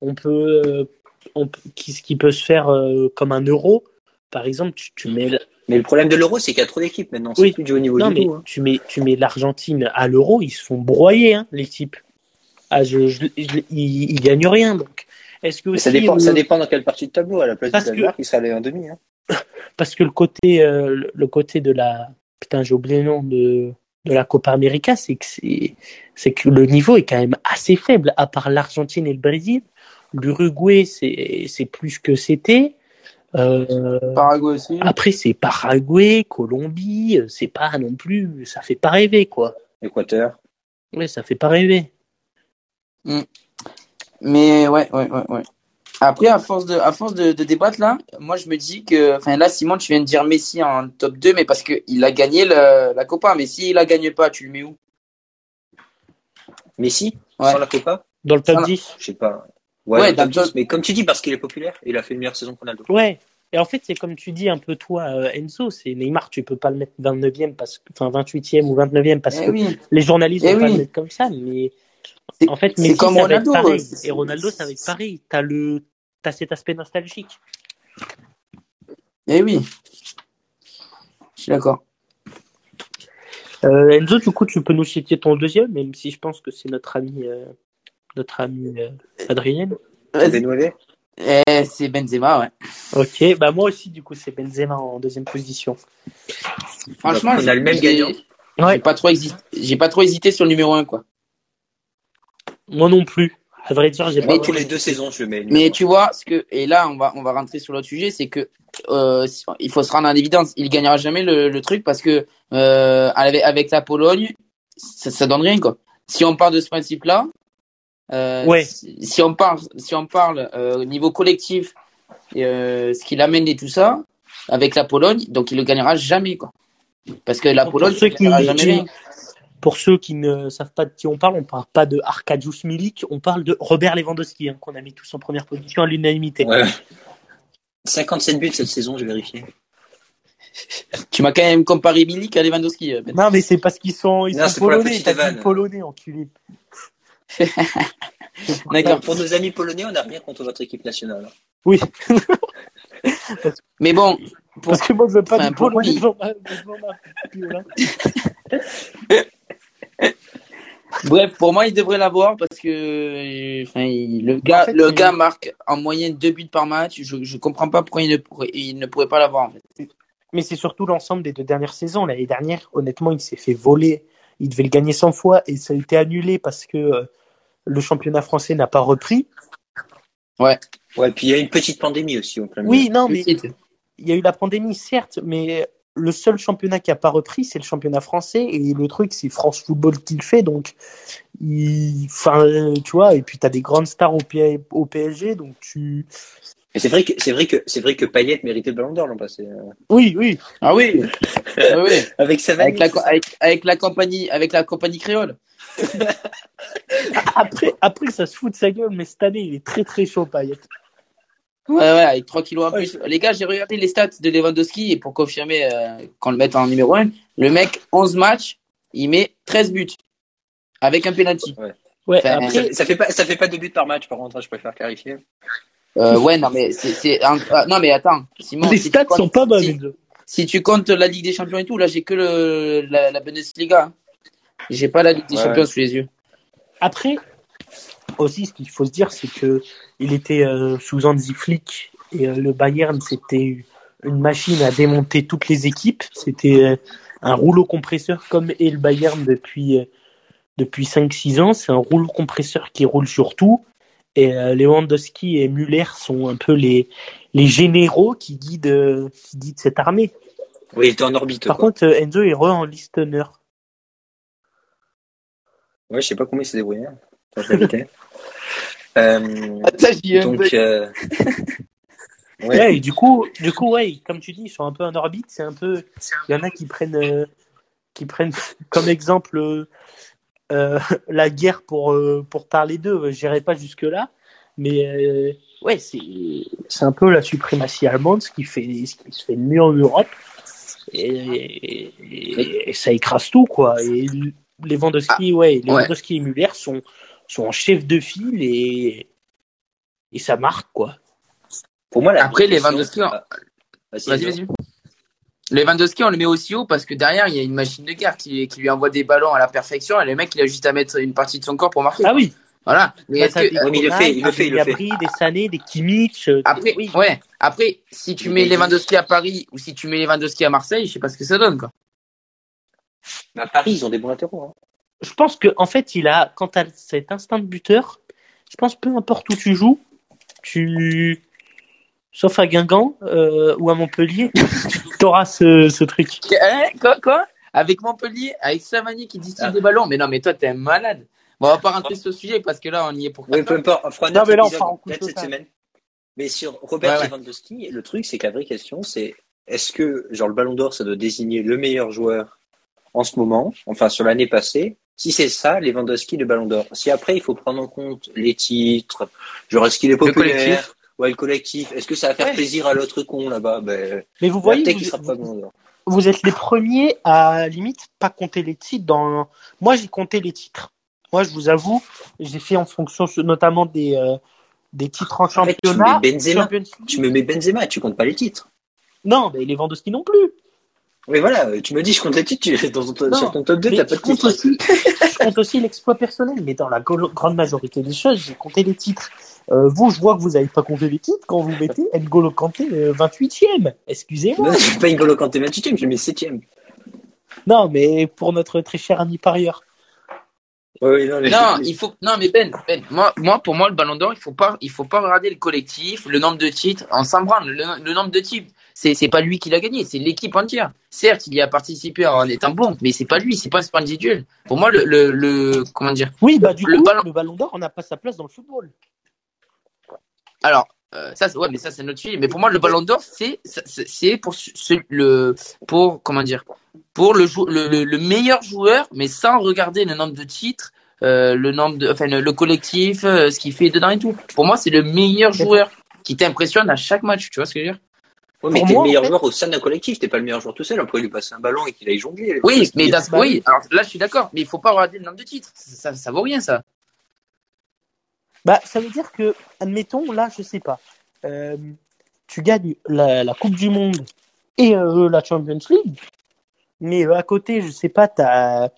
on peut on, qui, qui peut se faire euh, comme un euro. Par exemple, tu, tu mets. Mais le problème de l'euro, c'est qu'il y a trop d'équipes maintenant. C'est oui. plus du haut niveau non, du mais tout. Hein. tu mets, tu mets l'Argentine à l'euro, ils se font broyer, hein, les types. Ah, je, je, je, ils, ils gagnent rien, donc. Est-ce que aussi, ça, dépend, euh, ça dépend dans quelle partie de tableau. À la place du Danemark, que... il serait allé en demi. Hein. Parce que le côté, euh, le côté de la. Putain, j'ai oublié le nom de, de la Copa América, c'est que, c'est que le niveau est quand même assez faible, à part l'Argentine et le Brésil. L'Uruguay, c'est plus que c'était. Euh, Paraguay aussi. Après, c'est Paraguay, Colombie, c'est pas non plus, ça fait pas rêver, quoi. Équateur. Ouais, ça fait pas rêver. Mm. Mais ouais, ouais, ouais, ouais. Après, à force de, à force de, de, débattre là, moi je me dis que, enfin là, Simon, tu viens de dire Messi en top 2, mais parce que il a gagné le, la Copa. Mais s'il la gagne pas, tu le mets où? Messi? Ouais. sans la Copa? Dans le top 10 Je sais pas. Ouais, ouais top 10, mais comme tu dis, parce qu'il est populaire, il a fait une meilleure saison qu'on a d'autres. Ouais. Et en fait, c'est comme tu dis un peu toi, euh, Enzo, c'est Neymar, tu peux pas le mettre 29e, parce que, enfin 28e ou 29e, parce eh que oui. les journalistes eh vont oui. pas le mettre comme ça, mais en fait, Messi, comme ça Ronaldo, va être pareil. Et Ronaldo, ça va être pareil. T'as le, t'as cet aspect nostalgique. Eh oui. Je suis d'accord. Euh, Enzo, du coup, tu peux nous citer ton deuxième, même si je pense que c'est notre ami, euh, notre ami euh, Adrien. Eh, c'est Benzema, ouais. Ok, bah moi aussi, du coup, c'est Benzema en deuxième position. Franchement, on a le même gagnant. J'ai pas trop hésité. J'ai pas trop hésité sur le numéro 1 quoi. Moi non plus. À vrai dire, j'ai pas. tous les deux saisons, je mets. Mais tu vois, ce que et là, on va on va rentrer sur l'autre sujet, c'est que euh, il faut se rendre en évidence, il gagnera jamais le, le truc parce que euh, avec, avec la Pologne, ça, ça donne rien quoi. Si on parle de ce principe-là, euh, ouais. si, on parle si on parle euh, au niveau collectif, euh, ce qu'il amène et tout ça, avec la Pologne, donc il le gagnera jamais quoi. Parce que la Pologne, ceux qui, jamais pour ceux qui ne savent pas de qui on parle, on parle pas de Arkadiusz Milik, on parle de Robert Lewandowski, hein, qu'on a mis tous en première position à l'unanimité. Ouais. 57 buts cette saison, j'ai vérifié. Tu m'as quand même comparé Milik à Lewandowski. Euh, non, mais c'est parce qu'ils sont, ils sont polonais. T'as dit polonais, enculé. D'accord. Pour nos amis polonais, on n'a rien contre votre équipe nationale. Oui. mais bon. Parce que moi, je veux pas enfin, du polonais devant ma, Bref, pour moi, il devrait l'avoir parce que enfin, le gars, le gars marque en moyenne deux buts par match. Je ne comprends pas pourquoi il ne pourrait, il ne pourrait pas l'avoir en fait. Mais c'est surtout l'ensemble des deux dernières saisons. L'année dernière, honnêtement, il s'est fait voler. Il devait le gagner 100 fois et ça a été annulé parce que euh, le championnat français n'a pas repris. Ouais. Ouais, puis il y a une petite pandémie aussi au plein Oui, non, mais il y a eu la pandémie, certes, mais le seul championnat qui a pas repris, c'est le championnat français. Et le truc, c'est France Football qui le fait. Donc, enfin, tu vois, et puis tu as des grandes stars au, au PSG. Donc, tu. Et c'est vrai que c'est vrai que c'est vrai que Payet méritait le Ballon d'Or l'an passé. Euh. Oui, oui. Ah oui. ah, oui. Avec sa avec la, avec, la compagnie avec la compagnie créole. après après ça se fout de sa gueule, mais cette année il est très très chaud Payet. Ouais, ouais, avec 3 kilos en plus. Les gars, j'ai regardé les stats de Lewandowski et pour confirmer euh, qu'on le mette en numéro 1, le mec, 11 matchs, il met 13 buts avec un penalty. Ouais. ouais après, ça, fait pas, ça fait pas de buts par match, par contre, hein, je préfère clarifier. Euh, ouais, non, mais c'est, ah, non, mais attends, Simon. Les stats sont pas bonnes. Si, tu comptes la Ligue des Champions et tout, là, j'ai que le, la, la Bundesliga. Hein. J'ai pas la Ligue des Champions sous les yeux. Après, aussi, ce qu'il faut se dire, c'est que il était euh, sous Hansi Flick et euh, le Bayern, c'était une machine à démonter toutes les équipes. C'était euh, un rouleau compresseur comme est le Bayern depuis depuis 5-6 ans. C'est un rouleau compresseur qui roule sur tout. Et Lewandowski et Müller sont un peu les les généraux qui guident qui guident cette armée. Oui, il était en orbite. Par contre, Enzo est re en listener. Ouais, je sais pas comment il s'est débrouillé. Hein. euh, donc, euh... ouais. et du coup, du coup, ouais, comme tu dis, ils sont un peu en orbite. C'est un peu, il y en a qui prennent, euh, qui prennent comme exemple euh, la guerre pour euh, pour parler d'eux. J'irai pas jusque là, mais ouais, c'est c'est un peu la suprématie allemande, ce qui fait ce qui se fait mieux en Europe. Et, et, ça écrase tout quoi. Et les Vandoski, ah, ouais, les ouais. et Muller sont sont en chef de file et, et ça marque, quoi. Pour moi, Après, les Lewandowski, on... vas-y, vas-y. Lewandowski, on le met aussi haut parce que derrière, il y a une machine de guerre qui, qui lui envoie des ballons à la perfection et le mec, il a juste à mettre une partie de son corps pour marquer. Ah oui. Voilà. Mais que... il le fait, il le fait, il le fait. des Sané, des Kimmich. Euh, Après, oui. ouais. Après, si tu mets Lewandowski à Paris ou si tu mets Lewandowski à Marseille, je sais pas ce que ça donne, quoi. À Paris, ils ont des bons latéraux. Hein je pense que en fait, il a, quand tu as cet instinct de buteur, je pense peu importe où tu joues, tu, sauf à Guingamp euh, ou à Montpellier, tu auras ce, ce truc. Hein, quoi, quoi? Avec Montpellier, avec Savani qui distille ah. des ballons. Mais non, mais toi, t'es un malade. Bon, on va pas rentrer sur ce sujet parce que là, on y est pour. Oui, peu importe. On fera non, mais là, on fera cette semaine. Mais sur Robert Lewandowski, le truc, c'est que la vraie question, c'est est-ce que, genre, le Ballon d'Or, ça doit désigner le meilleur joueur en ce moment, enfin sur l'année passée, si c'est ça, Lewandowski, le Ballon d'Or. Si après, il faut prendre en compte les titres, genre est-ce qu'il est populaire, le ouais, le collectif, est-ce que ça va faire plaisir à l'autre con là-bas? Ben, Mais vous voyez, vous, sera pas vous êtes les premiers à limite pas compter les titres. Dans moi, j'ai compté les titres. Moi, je vous avoue, j'ai fait en fonction notamment des euh, des titres en championnat. tu, mets Benzema, tu me mets Benzema, tu comptes pas les titres. Non, mais Lewandowski non plus. Mais voilà, tu me dis, je compte les titres, tu, dans ton, sur ton top 2, t'as pas de titres. Aussi, je compte aussi l'exploit personnel, mais dans la grande majorité des choses, j'ai compté les titres. Euh, vous, je vois que vous n'avez pas compté les titres quand vous mettez N'Golo Kanté 28e. Euh, Excusez-moi. Non, je pas N'Golo Kanté 28e, je mets 7e. Non, mais pour notre très cher ami parieur. non, il faut non mais Ben, ben, moi moi pour moi le Ballon d'Or il faut pas il faut pas regarder le collectif le nombre de titres en s'en le, le, nombre de titres c'est c'est pas lui qui l'a gagné c'est l'équipe entière. Certes il y a participé en étant bon mais c'est pas lui c'est pas un sport individuel pour moi le, le, le comment dire oui bah du le coup ballon... le Ballon d'Or on n'a pas sa place dans le football. Alors euh, ça ouais mais ça c'est notre sujet. Mais pour moi le Ballon d'Or c'est c'est pour ce, le pour comment dire pour le, le, le, meilleur joueur, mais sans regarder le nombre de titres, euh, le nombre de, enfin le, collectif, euh, ce qu'il fait dedans et tout. Pour moi, c'est le meilleur joueur qui t'impressionne à chaque match. Tu vois ce que je veux dire? Ouais, mais t'es le meilleur joueur au sein d'un collectif, t'es pas le meilleur joueur tout seul. Après, lui passer un ballon et qu'il aille jongler. Oui, mais dans, oui, alors là, je suis d'accord, mais il faut pas regarder le nombre de titres. Ça, ça, vaut rien, ça. Bah, ça veut dire que, admettons, là, je sais pas, euh, tu gagnes la, la, Coupe du Monde et la Champions League, mais euh, à côté, je sais pas, t'as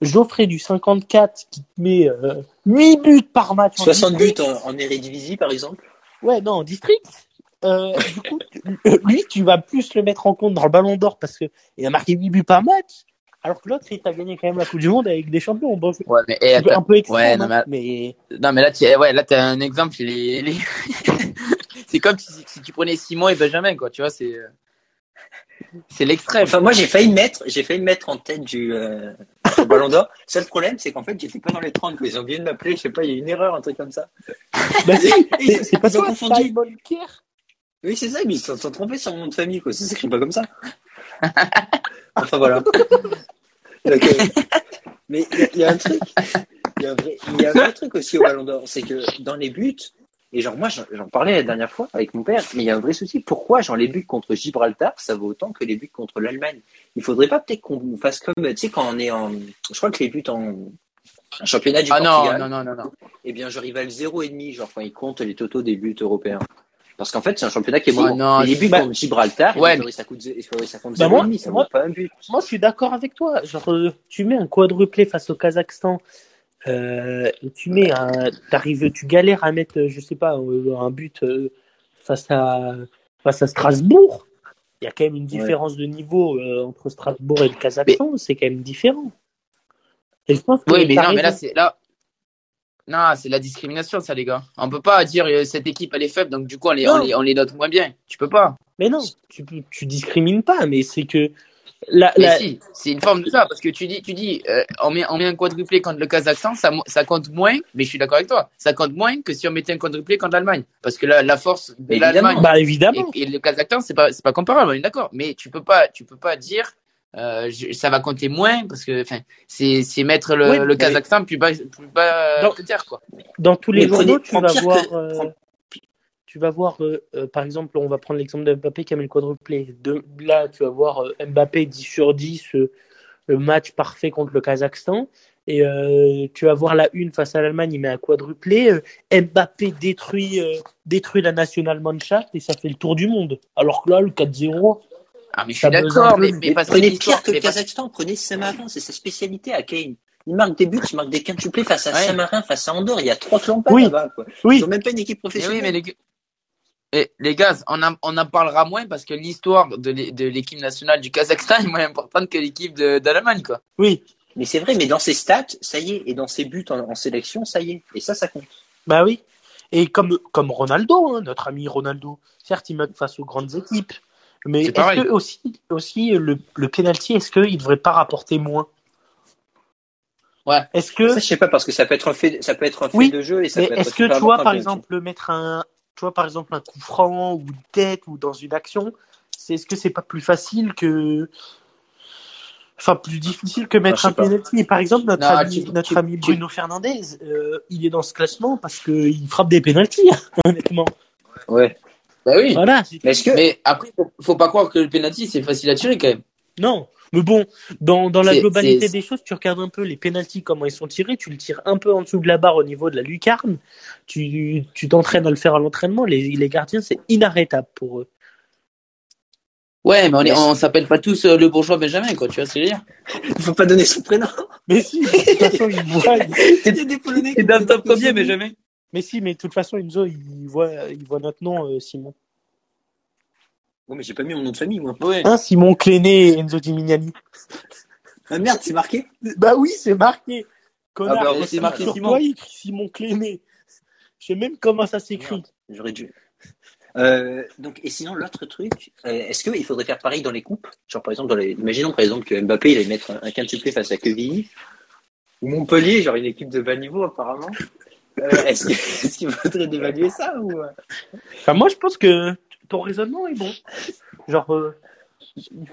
Geoffrey du 54 qui te met 8 euh, buts par match. 60 buts en, en Eredivisie, par exemple Ouais, non, en district. Euh, du coup, lui, tu vas plus le mettre en compte dans le ballon d'or parce qu'il a marqué 8 buts par match. Alors que l'autre, il t'a gagné quand même la Coupe du Monde avec des champions. ouais, mais, et, un peu extrême, ouais, non, hein, mais... non, mais là, tu ouais, là, t'as un exemple. Les, les... c'est comme si, si, tu prenais Simon et Benjamin, quoi. Tu vois, c'est. C'est l'extrême. Enfin, moi, j'ai failli mettre, j'ai failli mettre en tête du, euh, Ballon d'Or. Seul problème, c'est qu'en fait, j'étais pas dans les 30, ils ont oublié de m'appeler, je sais pas, il y a une erreur, un truc comme ça. bah, c'est pas toi, confondu. Oui, c'est ça, mais ils se sont trompés sur mon nom de famille, quoi. Ça s'écrit pas comme ça. enfin, voilà. mais il y, a un truc, il y, a un vrai, y a un vrai truc aussi au Ballon d'Or, c'est que dans les buts, et genre, moi, j'en parlais la dernière fois avec mon père, mais il y a un vrai souci. Pourquoi, genre, les buts contre Gibraltar, ça vaut autant que les buts contre l'Allemagne? Il faudrait pas peut-être qu'on fasse comme, tu sais, quand on est en. Je crois que les buts en. championnat du ah Portugal. non, non, non, non, Eh bien, je rivale 0,5, genre, quand ils comptent les totaux des buts européens. Parce qu'en fait, c'est un championnat qui est bon. Ah les buts contre Gibraltar, ouais. faudrait ça coûte, ça compte bah moi, ça vaut pas un but. Moi, je suis d'accord avec toi. Genre, euh, tu mets un quadruplé face au Kazakhstan euh, tu mets un, t'arrives, tu galères à mettre, je sais pas, euh, un but euh, face à face à Strasbourg. Il y a quand même une différence de niveau entre Strasbourg et le Kazakhstan. C'est quand même différent. Et je pense que oui, mais non, mais là c'est là. Non, c'est la discrimination, ça, les gars. On peut pas dire cette équipe elle est faible, donc du coup on les, on les, on les note moins bien. Tu peux pas. Mais non, tu, tu discrimines pas, mais c'est que si, c'est une forme de ça, parce que tu dis, tu dis, euh, on, met, on met un quadruplé contre le Kazakhstan, ça, ça compte moins, mais je suis d'accord avec toi, ça compte moins que si on mettait un quadruplé contre l'Allemagne, parce que la, la force de l'Allemagne bah, évidemment. Et, le Kazakhstan, c'est pas, c'est pas comparable, on est d'accord, mais tu peux pas, tu peux pas dire, euh, ça va compter moins, parce que, enfin, c'est, c'est mettre le, le Kazakhstan plus bas, plus bas dans, terre, quoi. Dans tous les journaux, tu vas voir. Euh, tu vas voir, euh, euh, par exemple, on va prendre l'exemple de Mbappé qui a mis le quadruplé. De, là, tu vas voir euh, Mbappé 10 sur 10, le match parfait contre le Kazakhstan. Et tu vas voir la une face à l'Allemagne, il met un quadruplé. Mbappé détruit, détruit la nationale Mannschaft et ça fait le tour du monde. Alors que là, le 4-0. Ah, mais je suis d'accord, mais, mais, prenez pire que le Kazakhstan, prenez Saint-Marin, c'est sa spécialité à Kane. Il marque des buts, il marque des quintuplés face à Saint-Marin, face à Andorre. Il y a trois clans oui. là-bas. Quoi. Oui. Ils n'ont même pas une équipe professionnelle. oui, mais les... Et les gars, on en, on en parlera moins parce que l'histoire de l'équipe nationale du Kazakhstan est moins importante que l'équipe d'Allemagne, quoi. Oui. Mais c'est vrai, mais dans ses stats, ça y est, et dans ses buts en, sélection, ça y est. Et ça, ça compte. Bah oui. Et comme, comme Ronaldo, hein, notre ami Ronaldo, certes, il marque face aux grandes équipes. Mais est-ce que aussi, aussi le, le penalty, est-ce qu'il ne devrait pas rapporter moins? Ouais. Est-ce que ça, je sais pas parce que ça peut être un fait, ça peut être un fait de jeu et ça mais peut être. Est-ce que tu vois par exemple mettre un, tu vois, par exemple, un coup franc ou une tête ou dans une action, c'est est-ce que c'est pas plus facile que enfin plus difficile que mettre ah, un penalty? Par exemple notre ami notre ami Bruno Fernandez euh, il est dans ce classement parce que il frappe des penalties honnêtement. Ouais bah oui. Voilà. Mais, que... mais après faut, faut pas croire que le penalty c'est facile à tirer quand même. Non. Mais bon, dans, dans la globalité des choses, tu regardes un peu les pénalties, comment ils sont tirés, tu le tires un peu en dessous de la barre au niveau de la lucarne, tu t'entraînes à le faire à l'entraînement, les, les gardiens, c'est inarrêtable pour eux. Ouais, mais on, on s'appelle pas tous euh, le bourgeois Benjamin, quoi, tu vois ce que je veux dire? Il faut pas donner son prénom. Mais si, de toute façon, il voit. C'est dans le top combien, Benjamin Mais si, mais de toute façon, Enzo, il voit, il voit notre nom, euh, Simon. Oh, mais j'ai pas mis mon nom de famille, moi. Ouais. Hein, Simon Cléné et Enzo Di Mignani. Ah merde, c'est marqué Bah oui, c'est marqué. Connard, Ah bah, c'est marqué sur Simon. toi, il écrit Simon Cléné. Je sais même comment ça s'écrit. J'aurais dû. Euh, donc, et sinon, l'autre truc, euh, est-ce qu'il faudrait faire pareil dans les coupes? Genre, par exemple, dans les... imaginons par exemple que Mbappé il allait mettre un, un quintuplé face à Quevilly, ou Montpellier, genre une équipe de bas niveau apparemment. Euh, est-ce que- est-ce qu'il faudrait dévaluer ça ou? Enfin, moi, je pense que ton raisonnement est bon. Genre, euh,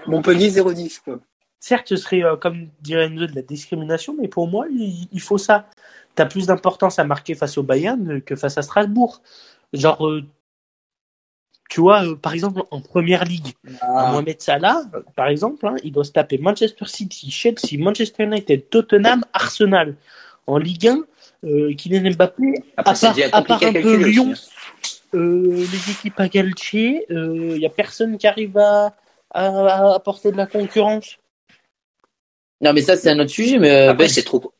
Montpellier 0-10 quoi. certes, ce serait, euh, comme dirait Enzo, de la discrimination, mais pour moi, il, il faut ça. T'as plus d'importance à marquer face au Bayern que face à Strasbourg. Genre, euh, tu vois, euh, par exemple, en première ligue, Ah. Mohamed Salah, par exemple, hein, il doit se taper Manchester City, Chelsea, Manchester United, Tottenham, Arsenal. En Ligue 1, euh, Kylian Mbappé, Après, À part- à part un peu aussi, Lyon. hein. euh, les équipes à Galtier, il n'y a personne qui arrive à, à, à apporter de la concurrence. Non, mais ça, c'est un autre sujet. Mais Après, Ben, c'est trop.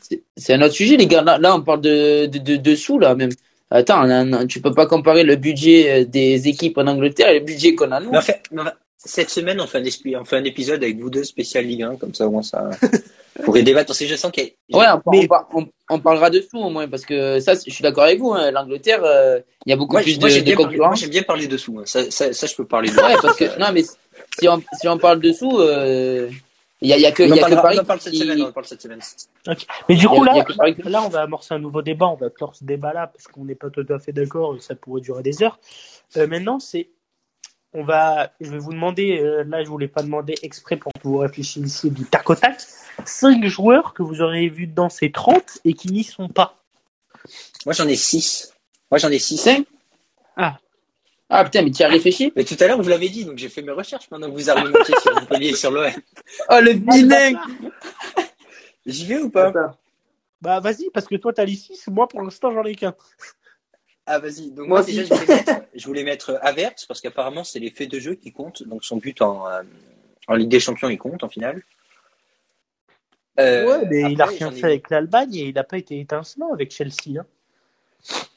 c'est- c'est un autre sujet, les gars. Là, là, on parle de, de, de dessous, là, même. Attends, on- tu peux pas comparer le budget euh, des équipes en Angleterre et le budget qu'on a nous. Mais en fait, mais en fait, cette semaine, on fait, un esprit- on fait un épisode avec vous deux spécial Ligue 1, comme ça, au moins, ça pourrait débattre. Parce que je sens qu'il y a- Ouais, on, Mais- on par- on- on parlera dessous au moins parce que ça, je suis d'accord avec vous. hein, L'Angleterre, euh, il y a beaucoup Moi, plus moi, de, de concurrence. j'aime bien parler dessous. hein. Ça, ça, ça, je peux parler de Ouais, parce que non, mais si on si on parle dessous, euh, il y a, y a que On y a que parlera- Paris on en parle cette qui- semaine. On parle cette semaine. Mais du a- coup, là, là, on va amorcer un nouveau débat. On va clore ce débat-là parce qu'on n'est pas tout à fait d'accord ça pourrait durer des heures. Euh, maintenant, c'est. On va, je vais vous demander, euh, là je voulais pas demander exprès pour que vous réfléchissiez du tac au tac, 5 joueurs que vous aurez vus dans ces 30 et qui n'y sont pas. Moi, j'en ai 6. Moi, j'en ai 6. Cinq Ah. Ah putain, mais tu as réfléchi? Mais tout à l'heure, vous l'avez dit, donc j'ai fait mes recherches pendant que vous argumentiez sur Montpellier et sur l'OM. Oh le vilain J'y vais ou pas? Bah vas-y, parce que toi t'as les 6, moi pour l'instant j'en ai qu'un. Ah, vas-y. Donc, Moi moi, déjà, je voulais mettre, je voulais mettre Avertz, parce qu'apparemment, c'est les faits de jeu qui comptent. Donc, son but en, euh, en Ligue des Champions, il compte en finale. Euh, ouais, mais il a rien ai- fait avec l'Allemagne et il n'a pas été étincelant avec Chelsea. Hein.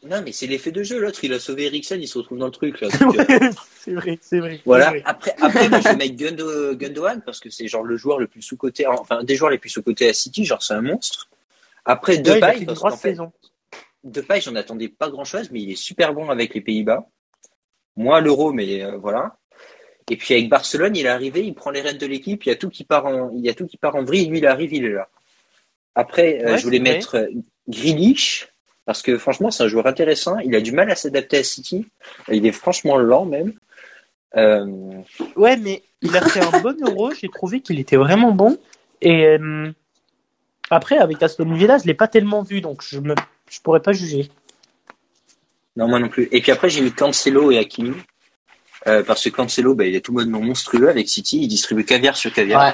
Non, mais c'est l'effet de jeu. L'autre, il a sauvé Eriksen, il se retrouve dans le truc. Euh, c'est vrai, c'est vrai. Voilà. vrai. Après, après moi, je vais mettre Gundo, Gundogan parce que c'est genre le joueur le plus sous-coté, enfin, des joueurs les plus sous-cotés à City, genre c'est un monstre. Après, Ouais, Depay, une parce grosse qu'en fait, saison. Depay, j'en attendais pas grand-chose, mais il est super bon avec les Pays-Bas. Moi, l'Euro, mais euh, voilà. Et puis avec Barcelone, il est arrivé, il prend les rênes de l'équipe, il y a tout qui part en, il y a tout qui part en vrille, lui, il arrive, il est là. Après, euh, je voulais mettre euh, parce que franchement, c'est un joueur intéressant. Il a du mal à s'adapter à City. Il est franchement lent, même. Euh, Ouais, mais il a fait un bon euro. J'ai trouvé qu'il était vraiment bon. Et après, avec Aston Villa, je l'ai pas tellement vu, donc je me, je pourrais pas juger. Non, moi non plus. Et puis après, j'ai mis Cancelo et Hakimi. Euh, parce que Cancelo, bah, il est tout bonnement monstrueux avec City. Il distribue caviar sur caviar. Ouais,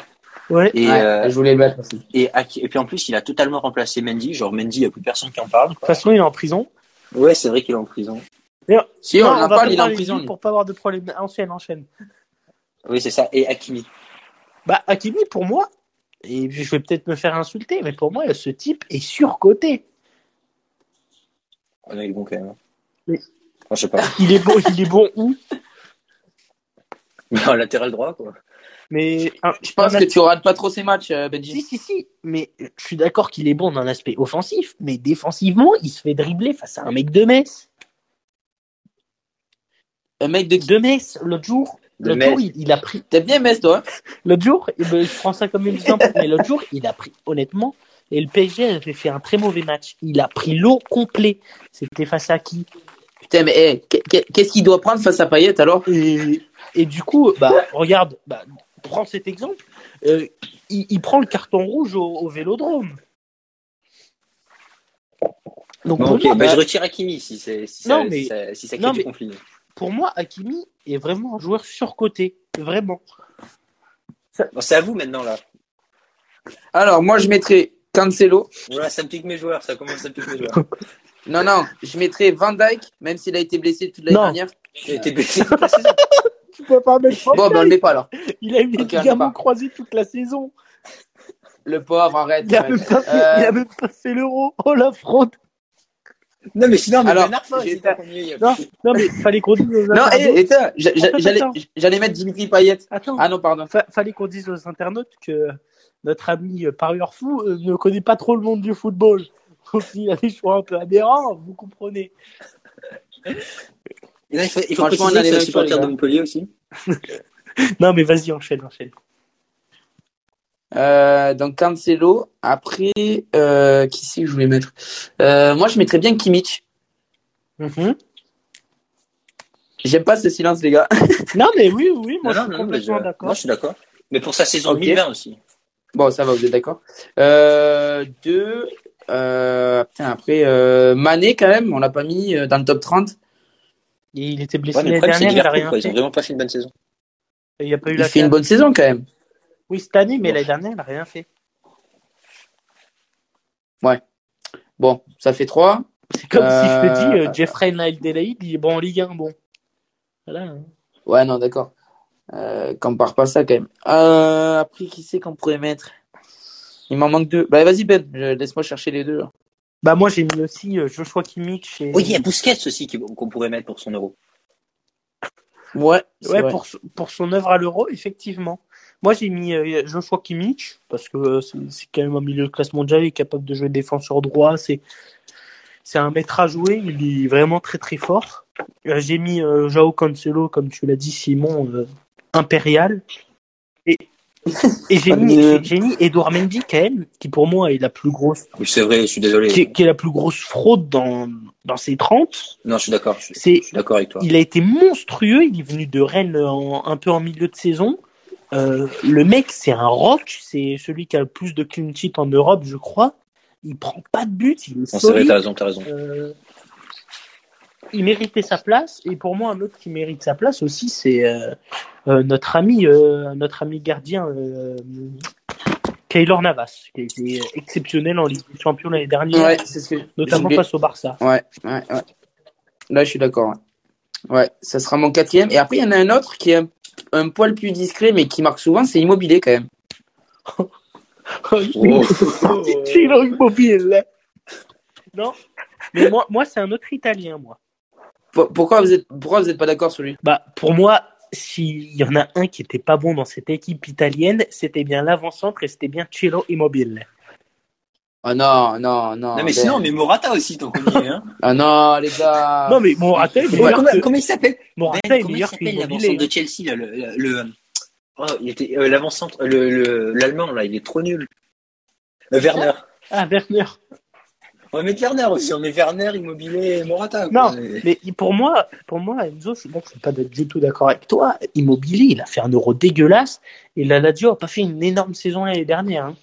Ouais. Et, ouais, euh, je voulais le mettre aussi. et, puis en plus, il a totalement remplacé Mendy. Genre, Mendy, il n'y a plus personne qui en parle. De toute façon, il est en prison. Ouais, c'est vrai qu'il est en prison. Si on non, en va parle, pas il est en prison. Pour pas avoir de problème. Enchaîne, enchaîne. Oui, c'est ça. Et Hakimi. Bah, Hakimi, pour moi, et je vais peut-être me faire insulter, mais pour moi, ce type est surcoté. On a eu bon quand même. hein. Enfin, je sais pas. Il est bon, il est bon où? Mais en latéral droit, quoi. Mais un- Je pense que tu rates pas trop ces matchs, euh, Si, Benji. si, si, mais je suis d'accord qu'il est bon dans l'aspect offensif, mais défensivement, il se fait dribbler face à un mec de Metz. Un mec de De Metz, l'autre jour, l'autre jour, il, il a pris. T'aimes bien Metz, toi? Hein L'autre jour, eh ben, je prends ça comme exemple, mais l'autre jour, il a pris, honnêtement, et le PSG avait fait un très mauvais match. Il a pris l'eau complet. C'était face à qui? Putain, mais eh, qu'est- qu'est- qu'est-ce qu'il doit prendre face à Payet alors? Et, et du coup, bah, regarde, bah, prends cet exemple. euh, il, il prend le carton rouge au, au vélodrome. Donc, ok, moi, bah, bah, je retire Hakimi si, c'est, si, Non, ça, mais- si, ça, si ça non, crée du mais- conflit. pour moi, Hakimi est vraiment un joueur surcoté. Vraiment. Bon, c'est à vous maintenant, là. Alors, moi, je mettrais Cancelo. Voilà, ça me pique mes joueurs. Ça commence à me piquer mes joueurs. Non, non, je mettrais Van Dyke, même s'il a été blessé toute l'année dernière. J'ai été blessé toute la saison. Tu peux pas mettre Bon, ben, on le met pas alors. Il a eu les Ok, on ligaments le pas. croisés toute la saison. Le pauvre, arrête. Il a, même pas fait, Euh, il a même pas fait l'euro. Oh la fraude. Non, mais sinon, mais Alors, non, non, mais fallait qu'on dise aux Non, internautes. et, et j'allais mettre Dimitri Payet. Attends, Ah non, pardon. fa- fallait qu'on dise aux internautes que notre ami euh, parieur fou euh, ne connaît pas trop le monde du football. Donc il a des choix un peu aberrants, vous comprenez. Et là, il faut, il faut Franchement, on a les un mêmes supporter choix, les de. Montpellier aussi. Non, mais vas-y, enchaîne, enchaîne. Euh, donc Cancelo. Après, euh, qui c'est que je voulais mettre? Euh, Moi, je mettrais bien Kimmich. Mhm. J'aime pas ce silence, les gars. Non, mais oui, oui, moi Non, je suis non, complètement d'accord. Moi, je suis d'accord. Mais pour sa saison Ok. 2020 aussi. Bon, ça va, vous êtes d'accord. Euh, deux. Euh, putain, après, euh, Mané, quand même, on l'a pas mis euh, dans le top 30. Et il était blessé Ouais, l'année dernière, il a rien quoi? Ils ont fait. vraiment pas fait une bonne saison. Il a pas eu Il la fait une bonne saison, quand même. Oui, cette année, mais Bon. l'année dernière, il n'a rien fait. Bon, ça fait trois. C'est comme si je te dis, Euh, euh, Jeffrey Nile Delahaye, il est bon en Ligue 1, bon. Voilà. hein. Ouais, non, d'accord. Euh, compare pas ça, quand même. Euh, après, qui c'est qu'on pourrait mettre? Il m'en manque deux. Bah, vas-y, Ben, je- laisse-moi chercher les deux. là. Bah, moi, j'ai mis aussi euh, Joshua Kimmich et. Oui, il y a Busquets aussi qu'on pourrait mettre pour son euro. Ouais, Ouais, vrai. pour, son- pour son œuvre à l'Euro, effectivement. Moi, j'ai mis euh, Joshua Kimmich, parce que euh, c'est quand même un milieu de classe mondiale, il est capable de jouer défenseur droit, c'est c'est un maître à jouer, il est vraiment très très fort. Euh, j'ai mis euh, Joao Cancelo, comme tu l'as dit, Simon, euh, impérial. Et, et j'ai mis, mis Edouard Mendy, quand même, qui pour moi est la plus grosse, Oui, c'est vrai, je suis désolé. qui est, qui est la plus grosse fraude dans, dans ses 30. Non, je suis d'accord. Je, suis- C'est je suis d'accord avec toi. il a été monstrueux. Il est venu de Rennes en- un peu en milieu de saison. Euh, le mec, c'est un rock. C'est celui qui a le plus de clean sheet en Europe, je crois. Il prend pas de but. Il est Non, c'est vrai, solide. t'as raison, t'as raison. Euh, il méritait sa place. Et pour moi, un autre qui mérite sa place aussi, c'est euh, euh, notre ami, euh, notre ami gardien, Keylor Navas, qui a été exceptionnel en Ligue des Champions l'année dernière, Ouais, ce notamment face au Barça. Ouais, ouais, ouais. Là, je suis d'accord. Ouais. ouais, ça sera mon quatrième. Et après, il y en a un autre qui est un, un poil plus discret, mais qui marque souvent, c'est Immobilier quand même. Oh. Ciro Immobile. Non, mais moi, moi c'est un autre Italien, moi. Pour- Pourquoi vous êtes, pourquoi vous êtes pas d'accord sur lui? Bah, pour moi, s'il y en a un qui était pas bon dans cette équipe italienne, c'était bien l'avant-centre et c'était bien Ciro Immobile. Ah non, non, non. Non, mais Ben. sinon, mais Morata aussi, tant qu'on y est. Hein. Ah non, les gars. Non, mais Morata est Comment, meilleur comment- que, comment il s'appelle? Morata Ben, est comment il s'appelle l'avant-centre de Chelsea là, le, le, le- oh, il était euh, l'avant-centre le le- l'allemand là, il est trop nul. Euh, Werner. Ah, Werner. On va mettre Werner aussi, on met Werner, Immobilier, Morata. Non, mais pour moi, pour moi, Enzo, je suis là, je suis pas du tout d'accord avec toi. Immobilier, il a fait un euro dégueulasse et la Lazio a pas fait une énorme saison l'année dernière. hein.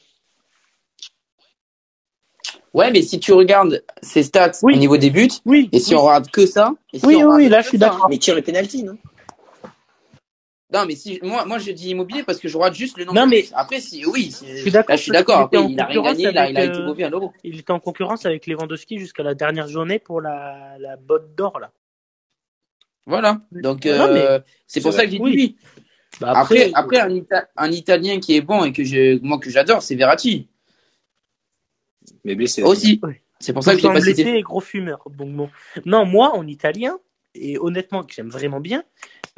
Ouais, mais si tu regardes ses stats Oui. au niveau des buts, Oui. et si oui. on regarde que ça, et si Oui, on oui, là, que je suis ça, d'accord. Mais tire les pénalty, non? Non, mais si moi, moi je dis immobilier parce que je regarde juste le nom. Non, mais- après, si oui, Je suis d'accord, là, je suis parce d'accord. qu'il Après, était il a en rien concurrence gagné, il a, il a avec, été mauvais à l'euro. Il était en concurrence avec Lewandowski jusqu'à la dernière journée pour la, la botte d'or, là. Voilà. Donc, Non, euh, c'est pour c'est ça que j'ai dit oui. Bah, Après, après un, Ita- un Italien qui est bon et que je, moi que j'adore, c'est Verratti Mais blessé. aussi. C'est pour ça que je l'ai Tout le pas temps blessé cité. et gros fumeur. Bon. Non, moi, en italien, et honnêtement, que j'aime vraiment bien,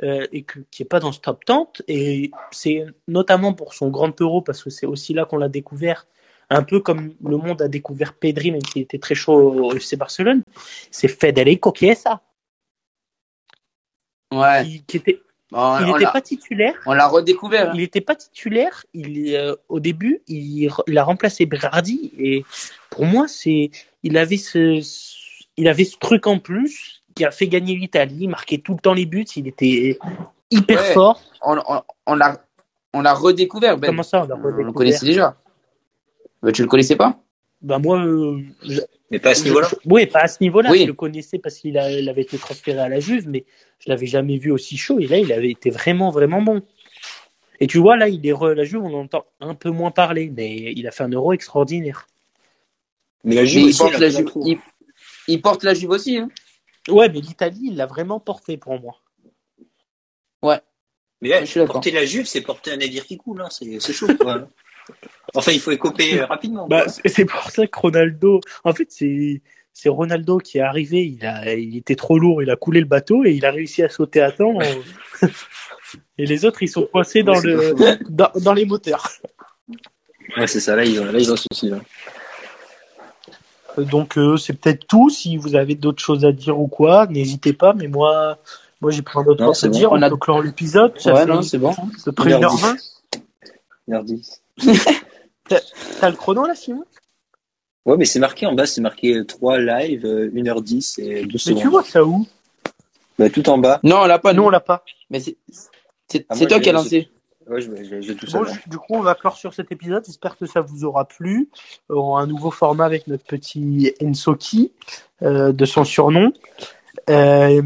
euh, et que, qui est pas dans ce top 30, et c'est notamment pour son grand euro, parce que c'est aussi là qu'on l'a découvert, un peu comme le monde a découvert Pedri, même s'il était très chaud au FC Barcelone, c'est Federico Chiesa, Ouais. qui, qui était, Bon, il n'était pas titulaire, on l'a redécouvert. hein. il n'était pas titulaire. Il euh, au début, il, il a remplacé Berardi et pour moi, c'est il avait ce il avait ce truc en plus qui a fait gagner l'Italie, il marquait tout le temps les buts. Il était hyper Ouais. fort. On, on, on l'a, on redécouvert. Ben. Comment ça, on l'a on le redécouvert connaissait déjà. Ben, tu le connaissais pas? Ben moi, euh, je- Mais pas à ce niveau-là. je- oui, pas à ce niveau-là. Oui. Je le connaissais parce qu'il a- il avait été transféré à la Juve, mais je l'avais jamais vu aussi chaud. Et là, il avait été vraiment, vraiment bon. Et tu vois, là, il est re la Juve, on entend un peu moins parler, mais il a fait un euro extraordinaire. Mais la Mais Juve il aussi, porte, la Juve, il porte la Juve aussi. Hein. Ouais, mais l'Italie, il l'a vraiment porté pour moi. Mais ouais, Je suis d'accord. porter la Juve, c'est porter un navire qui coule, hein. c'est c'est chaud. Quoi. enfin, il faut écoper euh, rapidement. Bah, c'est pour ça que Ronaldo, en fait, c'est c'est Ronaldo qui est arrivé, il, a, il était trop lourd, il a coulé le bateau et il a réussi à sauter à temps. et les autres, ils sont coincés dans, le, dans, les moteurs. Ouais, c'est ça, là, ils ont, là, ils ont souci. Donc, euh, c'est peut-être tout. Si vous avez d'autres choses à dire ou quoi, n'hésitez pas. Mais moi, moi j'ai plein d'autres choses à dire. On a clore l'épisode. Ouais, non, c'est bon. À peu 1h20. 1h10. T'as le chrono là, Simon? Ouais, mais c'est marqué en bas, c'est marqué 3 live, 1h10 euh, et 12 secondes. Mais tu vois ça où? Bah, Tout en bas. Non, on l'a pas. Non, on l'a pas. Mais c'est ah, toi qui as lancé. Ouais, j'ai tout ça. Bon, du coup, on va clore sur cet épisode. J'espère que ça vous aura plu. On a un nouveau format avec notre petit Ensoki, euh, de son surnom. Euh,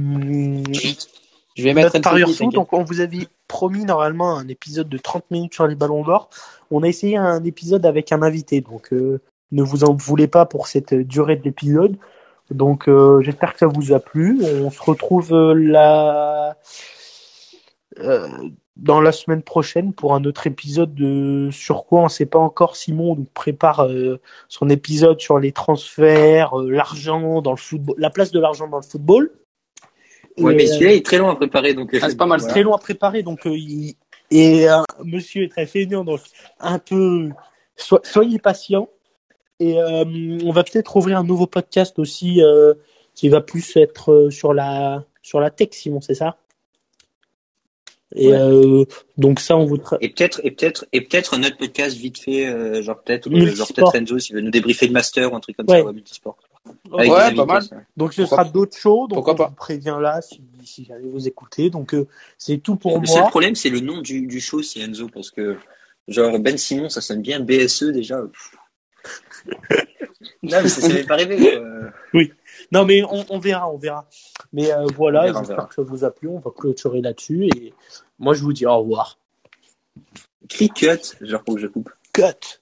je vais mettre un Donc, on vous avait promis normalement un épisode de 30 minutes sur les ballons d'or. On a essayé un épisode avec un invité. Donc, euh, ne vous en voulez pas pour cette durée de l'épisode. Donc, euh, j'espère que ça vous a plu. On se retrouve euh, là dans la semaine prochaine pour un autre épisode de sur quoi on ne sait pas encore. Simon nous prépare son épisode sur les transferts, l'argent dans le football, la place de l'argent dans le football. Ouais, mais celui-là est très long à préparer, donc ah, c'est pas mal. Très long à préparer, donc il... et Monsieur est très fainéant, donc un peu soyez patient. Et euh, on va peut-être ouvrir un nouveau podcast aussi euh, qui va plus être euh, sur la sur la tech, Simon, c'est ça? Et donc ça, on vous. Et peut-être et peut-être et peut-être un autre podcast vite fait, genre peut-être genre peut-être Renzo s'il veut nous débriefer le master ou un truc comme ça, ouais, multisport. ouais, pas mal. Donc ce sera d'autres shows. Donc Pourquoi on pas. vous prévient là si, si j'allais vous écouter. Donc c'est tout pour moi. Le seul problème, c'est le nom du, du show, c'est Enzo, parce que genre Ben Simon, ça sonne bien BSE déjà non, mais ça m'est pas arrivé. Oui. Non, mais on, verra, on verra. Mais euh, voilà, j'espère que ça vous a plu. On va clôturer là-dessus. Et moi, je vous dis au revoir. Crie cut, genre pour que je coupe. Cut.